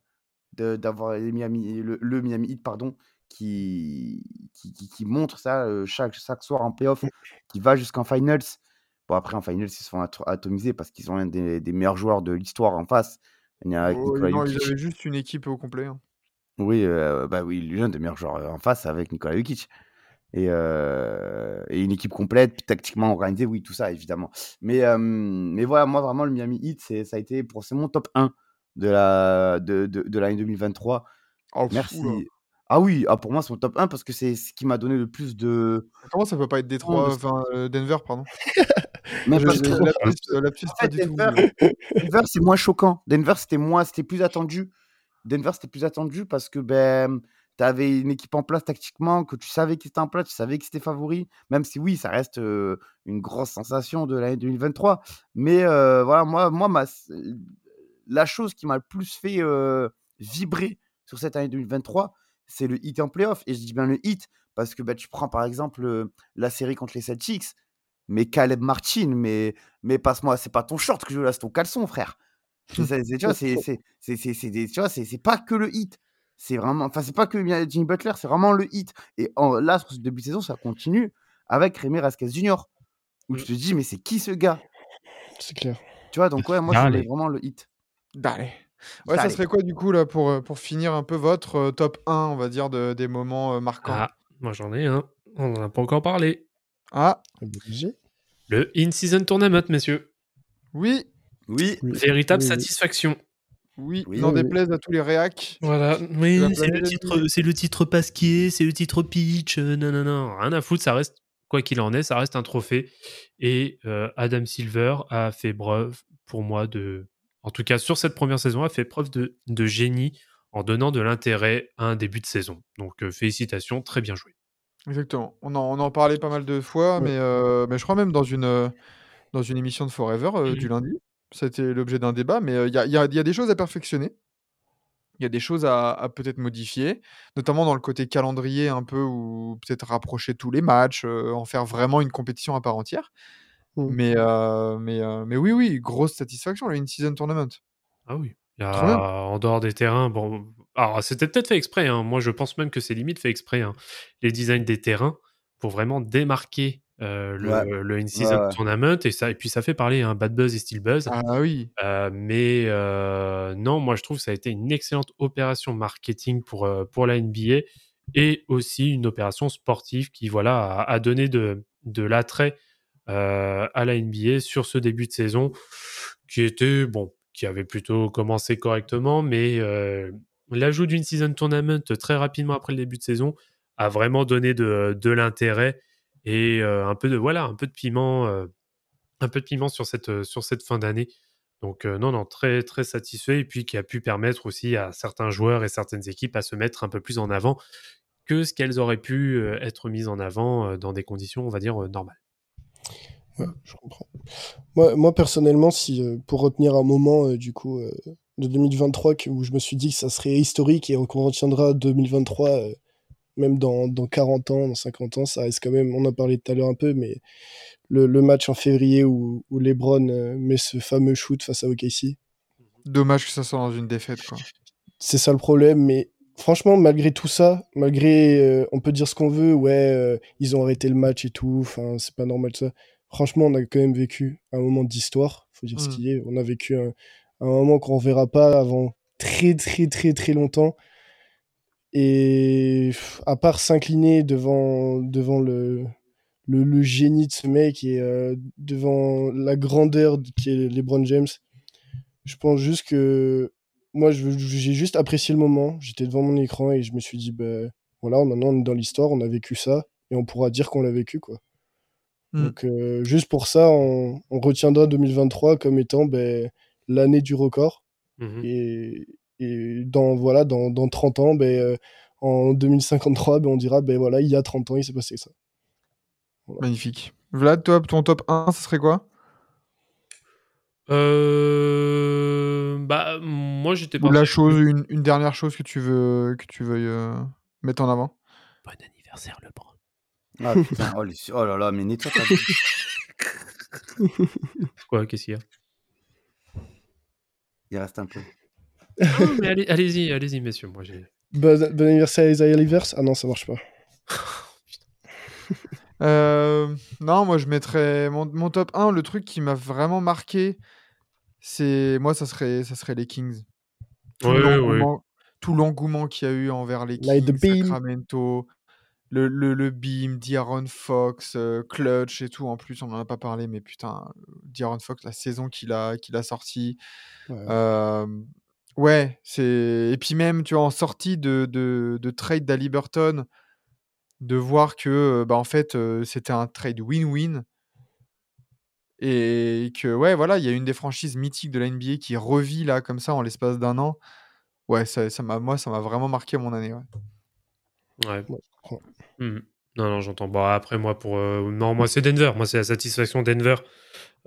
d'avoir le Miami Heat, pardon, qui, qui, qui- qui montre ça euh, chaque, chaque soir en playoff, qui va jusqu'en finals. Bon, après, en finals, ils se font ato- atomiser parce qu'ils ont un des, des meilleurs joueurs de l'histoire en face. Il y a Oh, non, ils avaient juste une équipe au complet. hein. Oui, euh, bah oui, l'un des meilleurs joueurs en face avec Nikola Jokic. Et, euh, et une équipe complète, puis tactiquement organisée, oui, tout ça, évidemment. Mais, euh, mais voilà, moi, vraiment, le Miami Heat, ça a été pour, c'est mon top 1 de, la, de, de, de l'année 2023. Oh, pff, Merci. Ah oui, ah, pour moi, c'est mon top 1 parce que c'est ce qui m'a donné le plus de. Comment ça peut pas être Détroit, enfin euh, Denver, pardon. Même Je- que- lapsus, euh, En fait, du tout. Denver, mais- Denver, c'est moins choquant. Denver, c'était moins, c'était plus attendu. Denver, c'était plus attendu parce que ben, tu avais une équipe en place tactiquement, que tu savais qu'ils étaient en place, tu savais qu'ils étaient favoris, même si oui, ça reste euh, une grosse sensation de l'année 2023. Mais euh, voilà, moi, moi ma, la chose qui m'a le plus fait euh, vibrer sur cette année 2023, c'est le hit en playoff. Et je dis bien le hit parce que ben, tu prends par exemple euh, la série contre les Celtics, mais Caleb Martin, mais, mais passe-moi, c'est pas ton short que je veux là, c'est ton caleçon, frère. C'est- c'est- c'est- tu vois, c'est c'est- c'est- c'est- c'est des- tu vois, c'est- c'est pas que le hit. C'est vraiment, enfin, c'est pas que Jimmy Butler, c'est vraiment le hit. Et en- là, sur ce début de saison, ça continue avec Rémi Rasquez Jr. Où tu te dis, mais c'est qui ce gars? C'est clair. Tu vois, donc ouais, moi, je voulais vraiment le hit. Allez. Ouais, ça serait quoi du coup là pour, euh, pour finir un peu votre euh, top 1, on va dire, de, des moments euh, marquants? Ah, moi j'en ai un. On n'en a pas encore parlé. Ah, Obligé. Le In-Season Tournament, messieurs. oui, Oui, Oui. Véritable Oui, satisfaction. oui, Oui, n'en oui. déplaise à tous les réacs. Voilà, oui, c'est le, titre, c'est le titre Pasquier, c'est le titre Peach, euh, non, non, non, rien à foutre, ça reste, quoi qu'il en est, ça reste un trophée. Et euh, Adam Silver a fait preuve, pour moi, de, en tout cas sur cette première saison, a fait preuve de, de génie en donnant de l'intérêt à un début de saison. Donc euh, félicitations, très bien joué. Exactement. On en, on en parlait pas mal de fois, Ouais. mais, euh, mais je crois même dans une, euh, dans une émission de Forever euh, du lundi. C'était l'objet d'un débat, mais il y, a, y a- y a des choses à perfectionner. Il y a des choses à, à peut-être modifier, notamment dans le côté calendrier un peu, ou peut-être rapprocher tous les matchs, en faire vraiment une compétition à part entière. Mm. Mais, euh, mais, euh, mais oui, oui, grosse satisfaction, le in-season tournament. Ah oui. Il y a, Trop bien. en dehors des terrains, bon, alors c'était peut-être fait exprès. hein. Moi, je pense même que c'est limite fait exprès. hein. Les designs des terrains pour vraiment démarquer euh, le, Ouais. le in-season Ouais, tournament et ça, et puis ça fait parler un bad buzz et steel buzz. Ah oui, Euh, mais euh, non, moi je trouve que ça a été une excellente opération marketing pour, pour la NBA et aussi une opération sportive qui voilà a, a donné de, de l'attrait à la NBA sur ce début de saison qui était bon, qui avait plutôt commencé correctement, mais euh, l'ajout d'une season tournament très rapidement après le début de saison a vraiment donné de, l'intérêt et euh, un peu de voilà un peu de piment euh, un peu de piment sur cette euh, sur cette fin d'année. Donc euh, non non très très satisfait et puis qui a pu permettre aussi à certains joueurs et certaines équipes à se mettre un peu plus en avant que ce qu'elles auraient pu euh, être mises en avant euh, dans des conditions on va dire euh, normales Ouais, je comprends. Moi, moi personnellement, si euh, pour retenir un moment euh, du coup euh, de 2023 que- où je me suis dit que ça serait historique et qu'on retiendra 2023 euh, même dans, dans 40 ans, dans 50 ans, ça reste quand même, on en parlait tout à l'heure un peu, mais le, le match en février où, où LeBron met ce fameux shoot face à OKC, Dommage que ça soit dans une défaite, quoi. c'est ça le problème, mais franchement, malgré tout ça, malgré, euh, on peut dire ce qu'on veut, ouais, euh, ils ont arrêté le match et tout, enfin, c'est pas normal ça. Franchement, on a quand même vécu un moment d'histoire, faut dire ce Mm. qu'il est. On a vécu un, un moment qu'on verra pas avant très, très, très, très longtemps. Et à part s'incliner devant, devant le, le, le génie de ce mec et euh, devant la grandeur de- qui est LeBron James, je pense juste que moi, j'ai juste apprécié le moment. J'étais devant mon écran et je me suis dit, bah, voilà, maintenant on est dans l'histoire, on a vécu ça et on pourra dire qu'on l'a vécu, quoi. Mm. Donc, euh, juste pour ça, on, on retiendra 2023 comme étant ben, l'année du record. Mhm. Et, et dans, voilà, dans, dans 30 ans, ben, euh, en 2053, ben, on dira, ben voilà, il y a 30 ans, il s'est passé ça. Magnifique. Vlad, toi, ton top 1, ce serait quoi? Euh, Bah, moi, j'étais Ou parti. la chose, une, une dernière chose que tu veux que tu veuilles euh, mettre en avant Bon anniversaire, LeBron. Ah putain, oh, les- oh là là, mais nettoie ta bouche. Quoi, qu'est-ce qu'il y a? Il reste un peu. Non, mais allez- Allez-y, allez-y, messieurs. Moi, j'ai. Bon, bon anniversaire à Isaiah Livers? Ah non, ça marche pas. Euh, non, moi je mettrais mon, mon top 1, le truc qui m'a vraiment marqué, c'est moi ça serait ça serait les Kings. Tout Ouais, l'engouement tout l'engouement qu'il y a eu envers les Kings. Sacramento, le, le, le beam, D'Aaron Fox, euh, Clutch et tout. En plus, on en a pas parlé, mais putain, D'Aaron Fox, la saison qu'il a qu'il a sortie. Ouais. Euh, ouais, c'est et puis même tu vois en sortie de, de, de trade d'Ali Burton, de voir que bah en fait euh, c'était un trade win-win et que ouais voilà il y a une des franchises mythiques de la NBA qui revit là comme ça en l'espace d'un an. Ouais, ça, ça m'a moi ça m'a vraiment marqué mon année. Ouais. Ouais. Ouais, je comprends. Mhm. Non, non, j'entends. Bon, après, moi, pour. euh, Non, moi, c'est Denver. Moi, c'est la satisfaction Denver.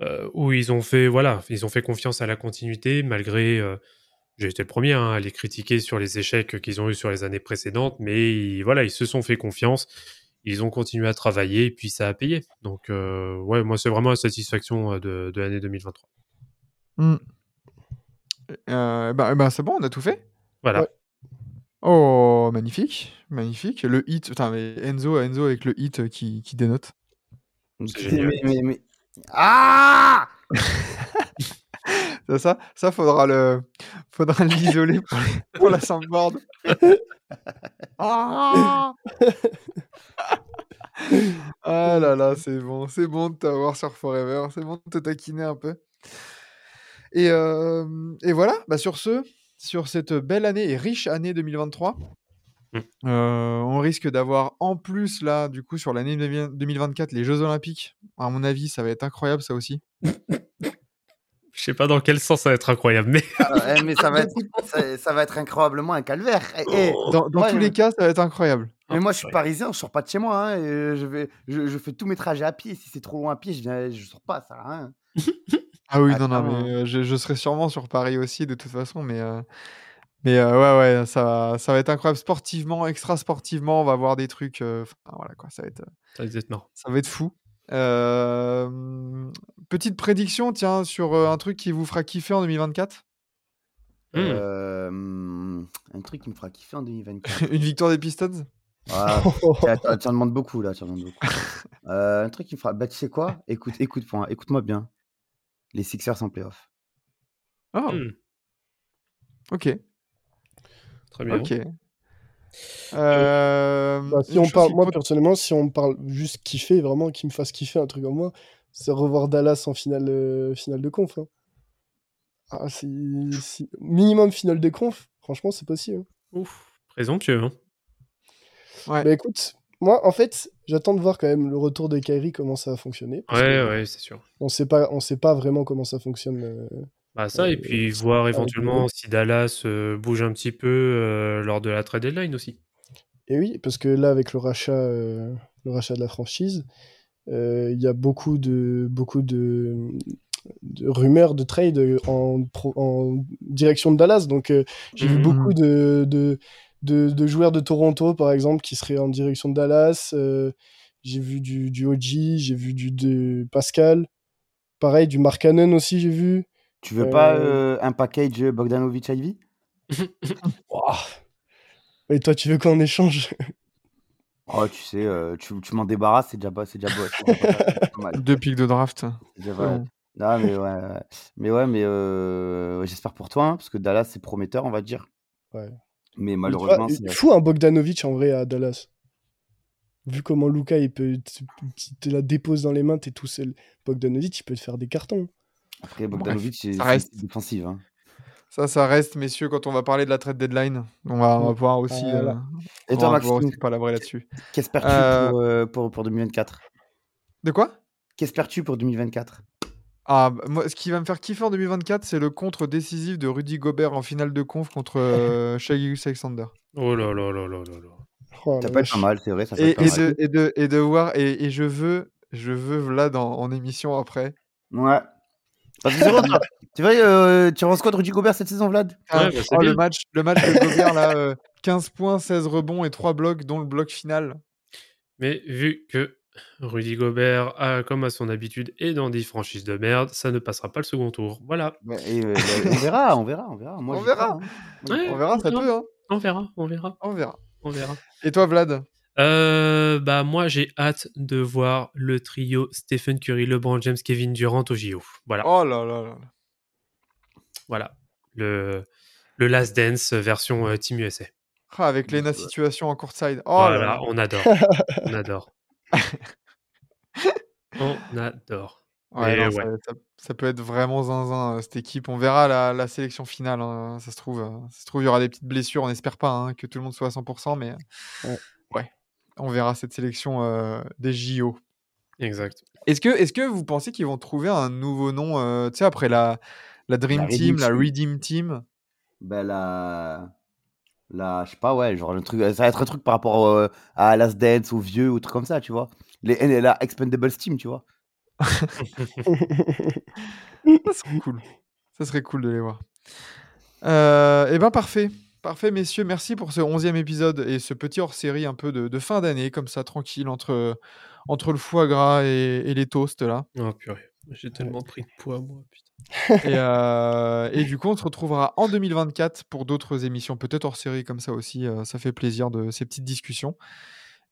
euh, où ils ont fait. Voilà, ils ont fait confiance à la continuité, malgré. euh, J'ai été le premier hein, à les critiquer sur les échecs qu'ils ont eu sur les années précédentes, mais ils, voilà, ils se sont fait confiance. Ils ont continué à travailler et puis ça a payé. Donc, euh, ouais, moi, c'est vraiment la satisfaction euh, de, de l'année 2023. Mm. Euh, bah, bah, c'est bon, on a tout fait. Voilà. Ouais. Oh, magnifique, magnifique. Le hit, putain, mais Enzo, Enzo avec le hit qui, qui dénote. Mais, mais, mais- Ah Ça, ça, ça, faudra le, faudra l'isoler pour, pour la soundboard. ah Ah là là, c'est bon, c'est bon de t'avoir sur Forever, c'est bon de te taquiner un peu. Et, euh, et voilà, bah sur ce, sur cette belle année et riche année 2023, Mm. euh, on risque d'avoir en plus là, du coup, sur l'année 2024, les Jeux Olympiques. À mon avis, ça va être incroyable ça aussi. Je sais pas dans quel sens ça va être incroyable, mais. Ah, eh, Mais ça va, être, ça, ça va être incroyablement un calvaire. Eh, eh, Dans, dans Ouais, tous les cas, ça va être incroyable. Mais moi, je suis parisien, je sors pas de chez moi. hein, et je, vais, je, je fais tous mes trajets à pied. Si c'est trop loin à pied, je, viens, je sors pas. Ça sert à rien. Ah oui, Ah, non, non, mais euh, je, je serai sûrement sur Paris aussi de toute façon, mais, euh, mais euh, ouais, ouais, ça, va- ça va être incroyable. Sportivement, extra sportivement, on va voir des trucs. euh, voilà quoi, ça va être, Ça va être marrant. ça va être fou. Euh, petite prédiction, tiens, sur euh, un truc qui vous fera kiffer en 2024 Hmm. Euh, un truc qui me fera kiffer en 2024. Une victoire des Pistons? Ah, tu en demandes beaucoup là, tu en demandes beaucoup. Euh, un truc qui me fera. Bah, tu sais quoi? Écoute, écoute, point, écoute-moi bien. Les Sixers en playoff. Oh, Hmm. ok, Très bien. ok. Euh, Bah, si on parle, moi peut- personnellement, si on me parle juste kiffer, vraiment, qui me fasse kiffer un truc comme moi, c'est revoir Dallas en finale, euh, finale de conf. hein. Ah, si, si- Minimum finale de conf, franchement, c'est possible. hein. Ouf. Présomptueux, hein. Ouais. Bah écoute, moi, en fait, j'attends de voir quand même le retour de Kyrie, comment ça va fonctionner. Ouais, que ouais, c'est sûr. On sait pas, on sait pas vraiment comment ça fonctionne. euh, Bah ça, et Euh, puis voir éventuellement le- si Dallas euh, bouge un petit peu euh, lors de la trade deadline aussi. Et oui, parce que là, avec le rachat, euh, le rachat de la franchise, euh, il y a beaucoup de, beaucoup de, de rumeurs de trade en, pro- en direction de Dallas. Donc, euh, j'ai vu Mhm. beaucoup de, de, de, de joueurs de Toronto, par exemple, qui seraient en direction de Dallas. euh, j'ai vu du, du OG, j'ai vu du de Pascal. Pareil, du Mark Cannon aussi, j'ai vu. Tu veux pas Euh, euh, un package Bogdanovic Ivy? Et toi, tu veux qu'on échange? Oh, tu sais, euh, tu, tu m'en débarrasses, c'est déjà pas, c'est déjà, beau, c'est déjà pas, c'est pas mal. Deux pics de draft. C'est déjà. Non, mais ouais, ouais. mais ouais, mais euh, j'espère pour toi, hein, parce que Dallas c'est prometteur, on va dire. Ouais. Mais malheureusement, vois, c'est Il faut un Bogdanovic en vrai à Dallas. Vu comment Luca il peut la dépose dans les mains, t'es tout seul. Bogdanovic, il peut te faire des cartons. Après Bogdanovic, c'est reste. une défensive. Hein. Ça, ça reste, messieurs, quand on va parler de la trade deadline. On va, on va Mm. pouvoir aussi, Voilà. euh, Et on toi, aussi palabrer là-dessus. qu'espères-tu Euh, pour, euh, pour, pour 2024 De quoi? Qu'espères-tu pour 2024 Ah, bah, moi, ce qui va me faire kiffer en 2024, c'est le contre décisif de Rudy Gobert en finale de conf contre euh, Shai Alexander. Oh là là là là là là. Oh, Ça peut être pas mal, c'est vrai, ça Et, être pas et mal. de, et, de, et de voir, et, et je veux, je veux Vlad en, en émission après. Ouais. Parce que c'est vrai, toi, tu vois, euh, tu penses quoi de Rudy Gobert cette saison, Vlad? Ah, Ouais, bah, oh, le match, le match de Gobert, là, euh, 15 points, 16 rebonds et 3 blocs, dont le bloc final. Mais vu que Rudy Gobert, a, comme à son habitude, est dans des franchises de merde, ça ne passera pas le second tour. Voilà. Et, euh, bah, On verra, on verra, on verra. Moi, On verra. hein. Ouais, On verra, ça peut, hein. On verra, on verra, On verra. on verra. Et toi, Vlad? Euh, bah moi j'ai hâte de voir le trio Stephen Curry, LeBron James, Kevin Durant au JO. Voilà, Oh là là là. là. voilà. Le, le Last Dance version euh, Team USA. Ah, avec Lena Ouais. situation en courtside. Oh là voilà, là. on adore. on adore. on adore. Ouais, Mais non, ouais. Ça, ça- ça peut être vraiment zinzin, euh, cette équipe. On verra la, la sélection finale. hein, Ça se trouve, euh, ça se trouve, il y aura des petites blessures. On n'espère pas hein, que tout le monde soit à 100%, mais euh, Ouais. On verra cette sélection euh, des JO. Exact. Est-ce que, est que vous pensez qu'ils vont trouver un nouveau nom, euh, tu sais, après la, la Dream La Team, Redeem la. Redeem Team? Ben la. La, je sais pas, ouais, genre le truc, ça va être un truc par rapport euh, à Last Dance, aux vieux, ou trucs comme ça, tu vois. Les, la Expendables Team, tu vois. Ça serait cool. Ça serait cool de les voir. Euh, et ben parfait. Parfait, messieurs. Merci pour ce onzième épisode et ce petit hors-série un peu de, de fin d'année, comme ça, tranquille, entre, entre le foie gras et, et les toasts, là. Oh purée, j'ai tellement pris de poids moi. Putain. Et, euh, et du coup, on se retrouvera en 2024 pour d'autres émissions, peut-être hors série comme ça aussi. euh, ça fait plaisir de ces petites discussions.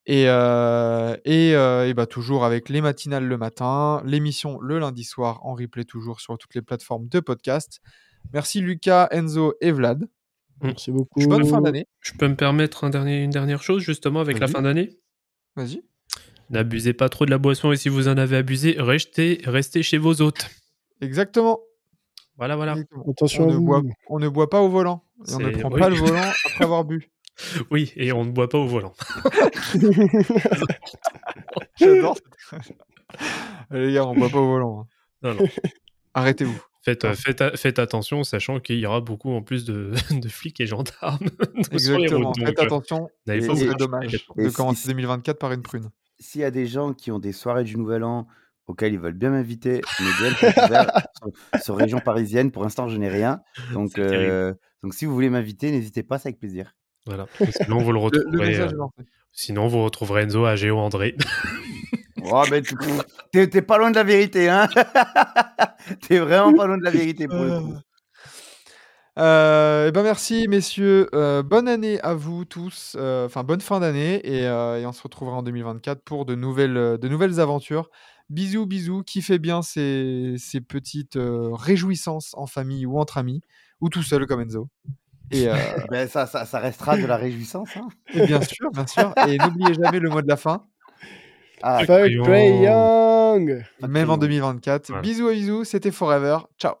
Et, euh, et, euh, et bah, toujours avec les matinales le matin, l'émission le lundi soir en replay toujours sur toutes les plateformes de podcast. Merci Lucas, Enzo et Vlad. Merci beaucoup. Bonne fin d'année. Je peux me permettre un dernier, une dernière chose justement avec la fin d'année? Vas-y. N'abusez pas trop de la boisson et si vous en avez abusé, restez, restez chez vos hôtes. Exactement. Voilà, voilà. Exactement. Attention On à ne, vous. boit, on ne boit pas au volant. Et on ne prend oui. pas le volant après avoir bu. Oui, et on ne boit pas au volant. J'adore. cette- Les gars, on ne boit pas au volant. hein. Non, non. Arrêtez-vous. Faites, euh, faites, attention, sachant qu'il y aura beaucoup en plus de, de flics et gendarmes sur les Exactement. routes. Faites attention. n'avez Et- pas Ce et- serait vous dommage de si- commencer 2024 par une prune. S'il y a des gens qui ont des soirées du Nouvel An auxquelles ils veulent bien m'inviter, ouverts sur, sur région parisienne. Pour l'instant, je n'ai rien. Donc, C'est euh, donc, si vous voulez m'inviter, n'hésitez pas, c'est avec plaisir. Voilà. Sinon, vous le Le, le retrouverez. message euh, sinon, vous retrouverez Enzo à Géo André. Oh, ben, tu- t'es t'es pas loin de la vérité, hein T'es vraiment pas loin de la vérité pour le coup. Euh, eh ben merci messieurs, Euh, bonne année à vous tous, Euh, enfin bonne fin d'année et, euh, et on se retrouvera en 2024 pour de nouvelles, euh, de nouvelles aventures. Bisous bisous, kiffez bien ces, ces petites euh, réjouissances en famille ou entre amis ou tout seul comme Enzo. Et, euh, Ben, ça, ça, ça restera de la réjouissance. Hein et bien sûr, bien sûr, et n'oubliez jamais le mot de la fin, ah, Fuck Young même en Crayon. 2024. Voilà. Bisous bisous, c'était Forever, ciao.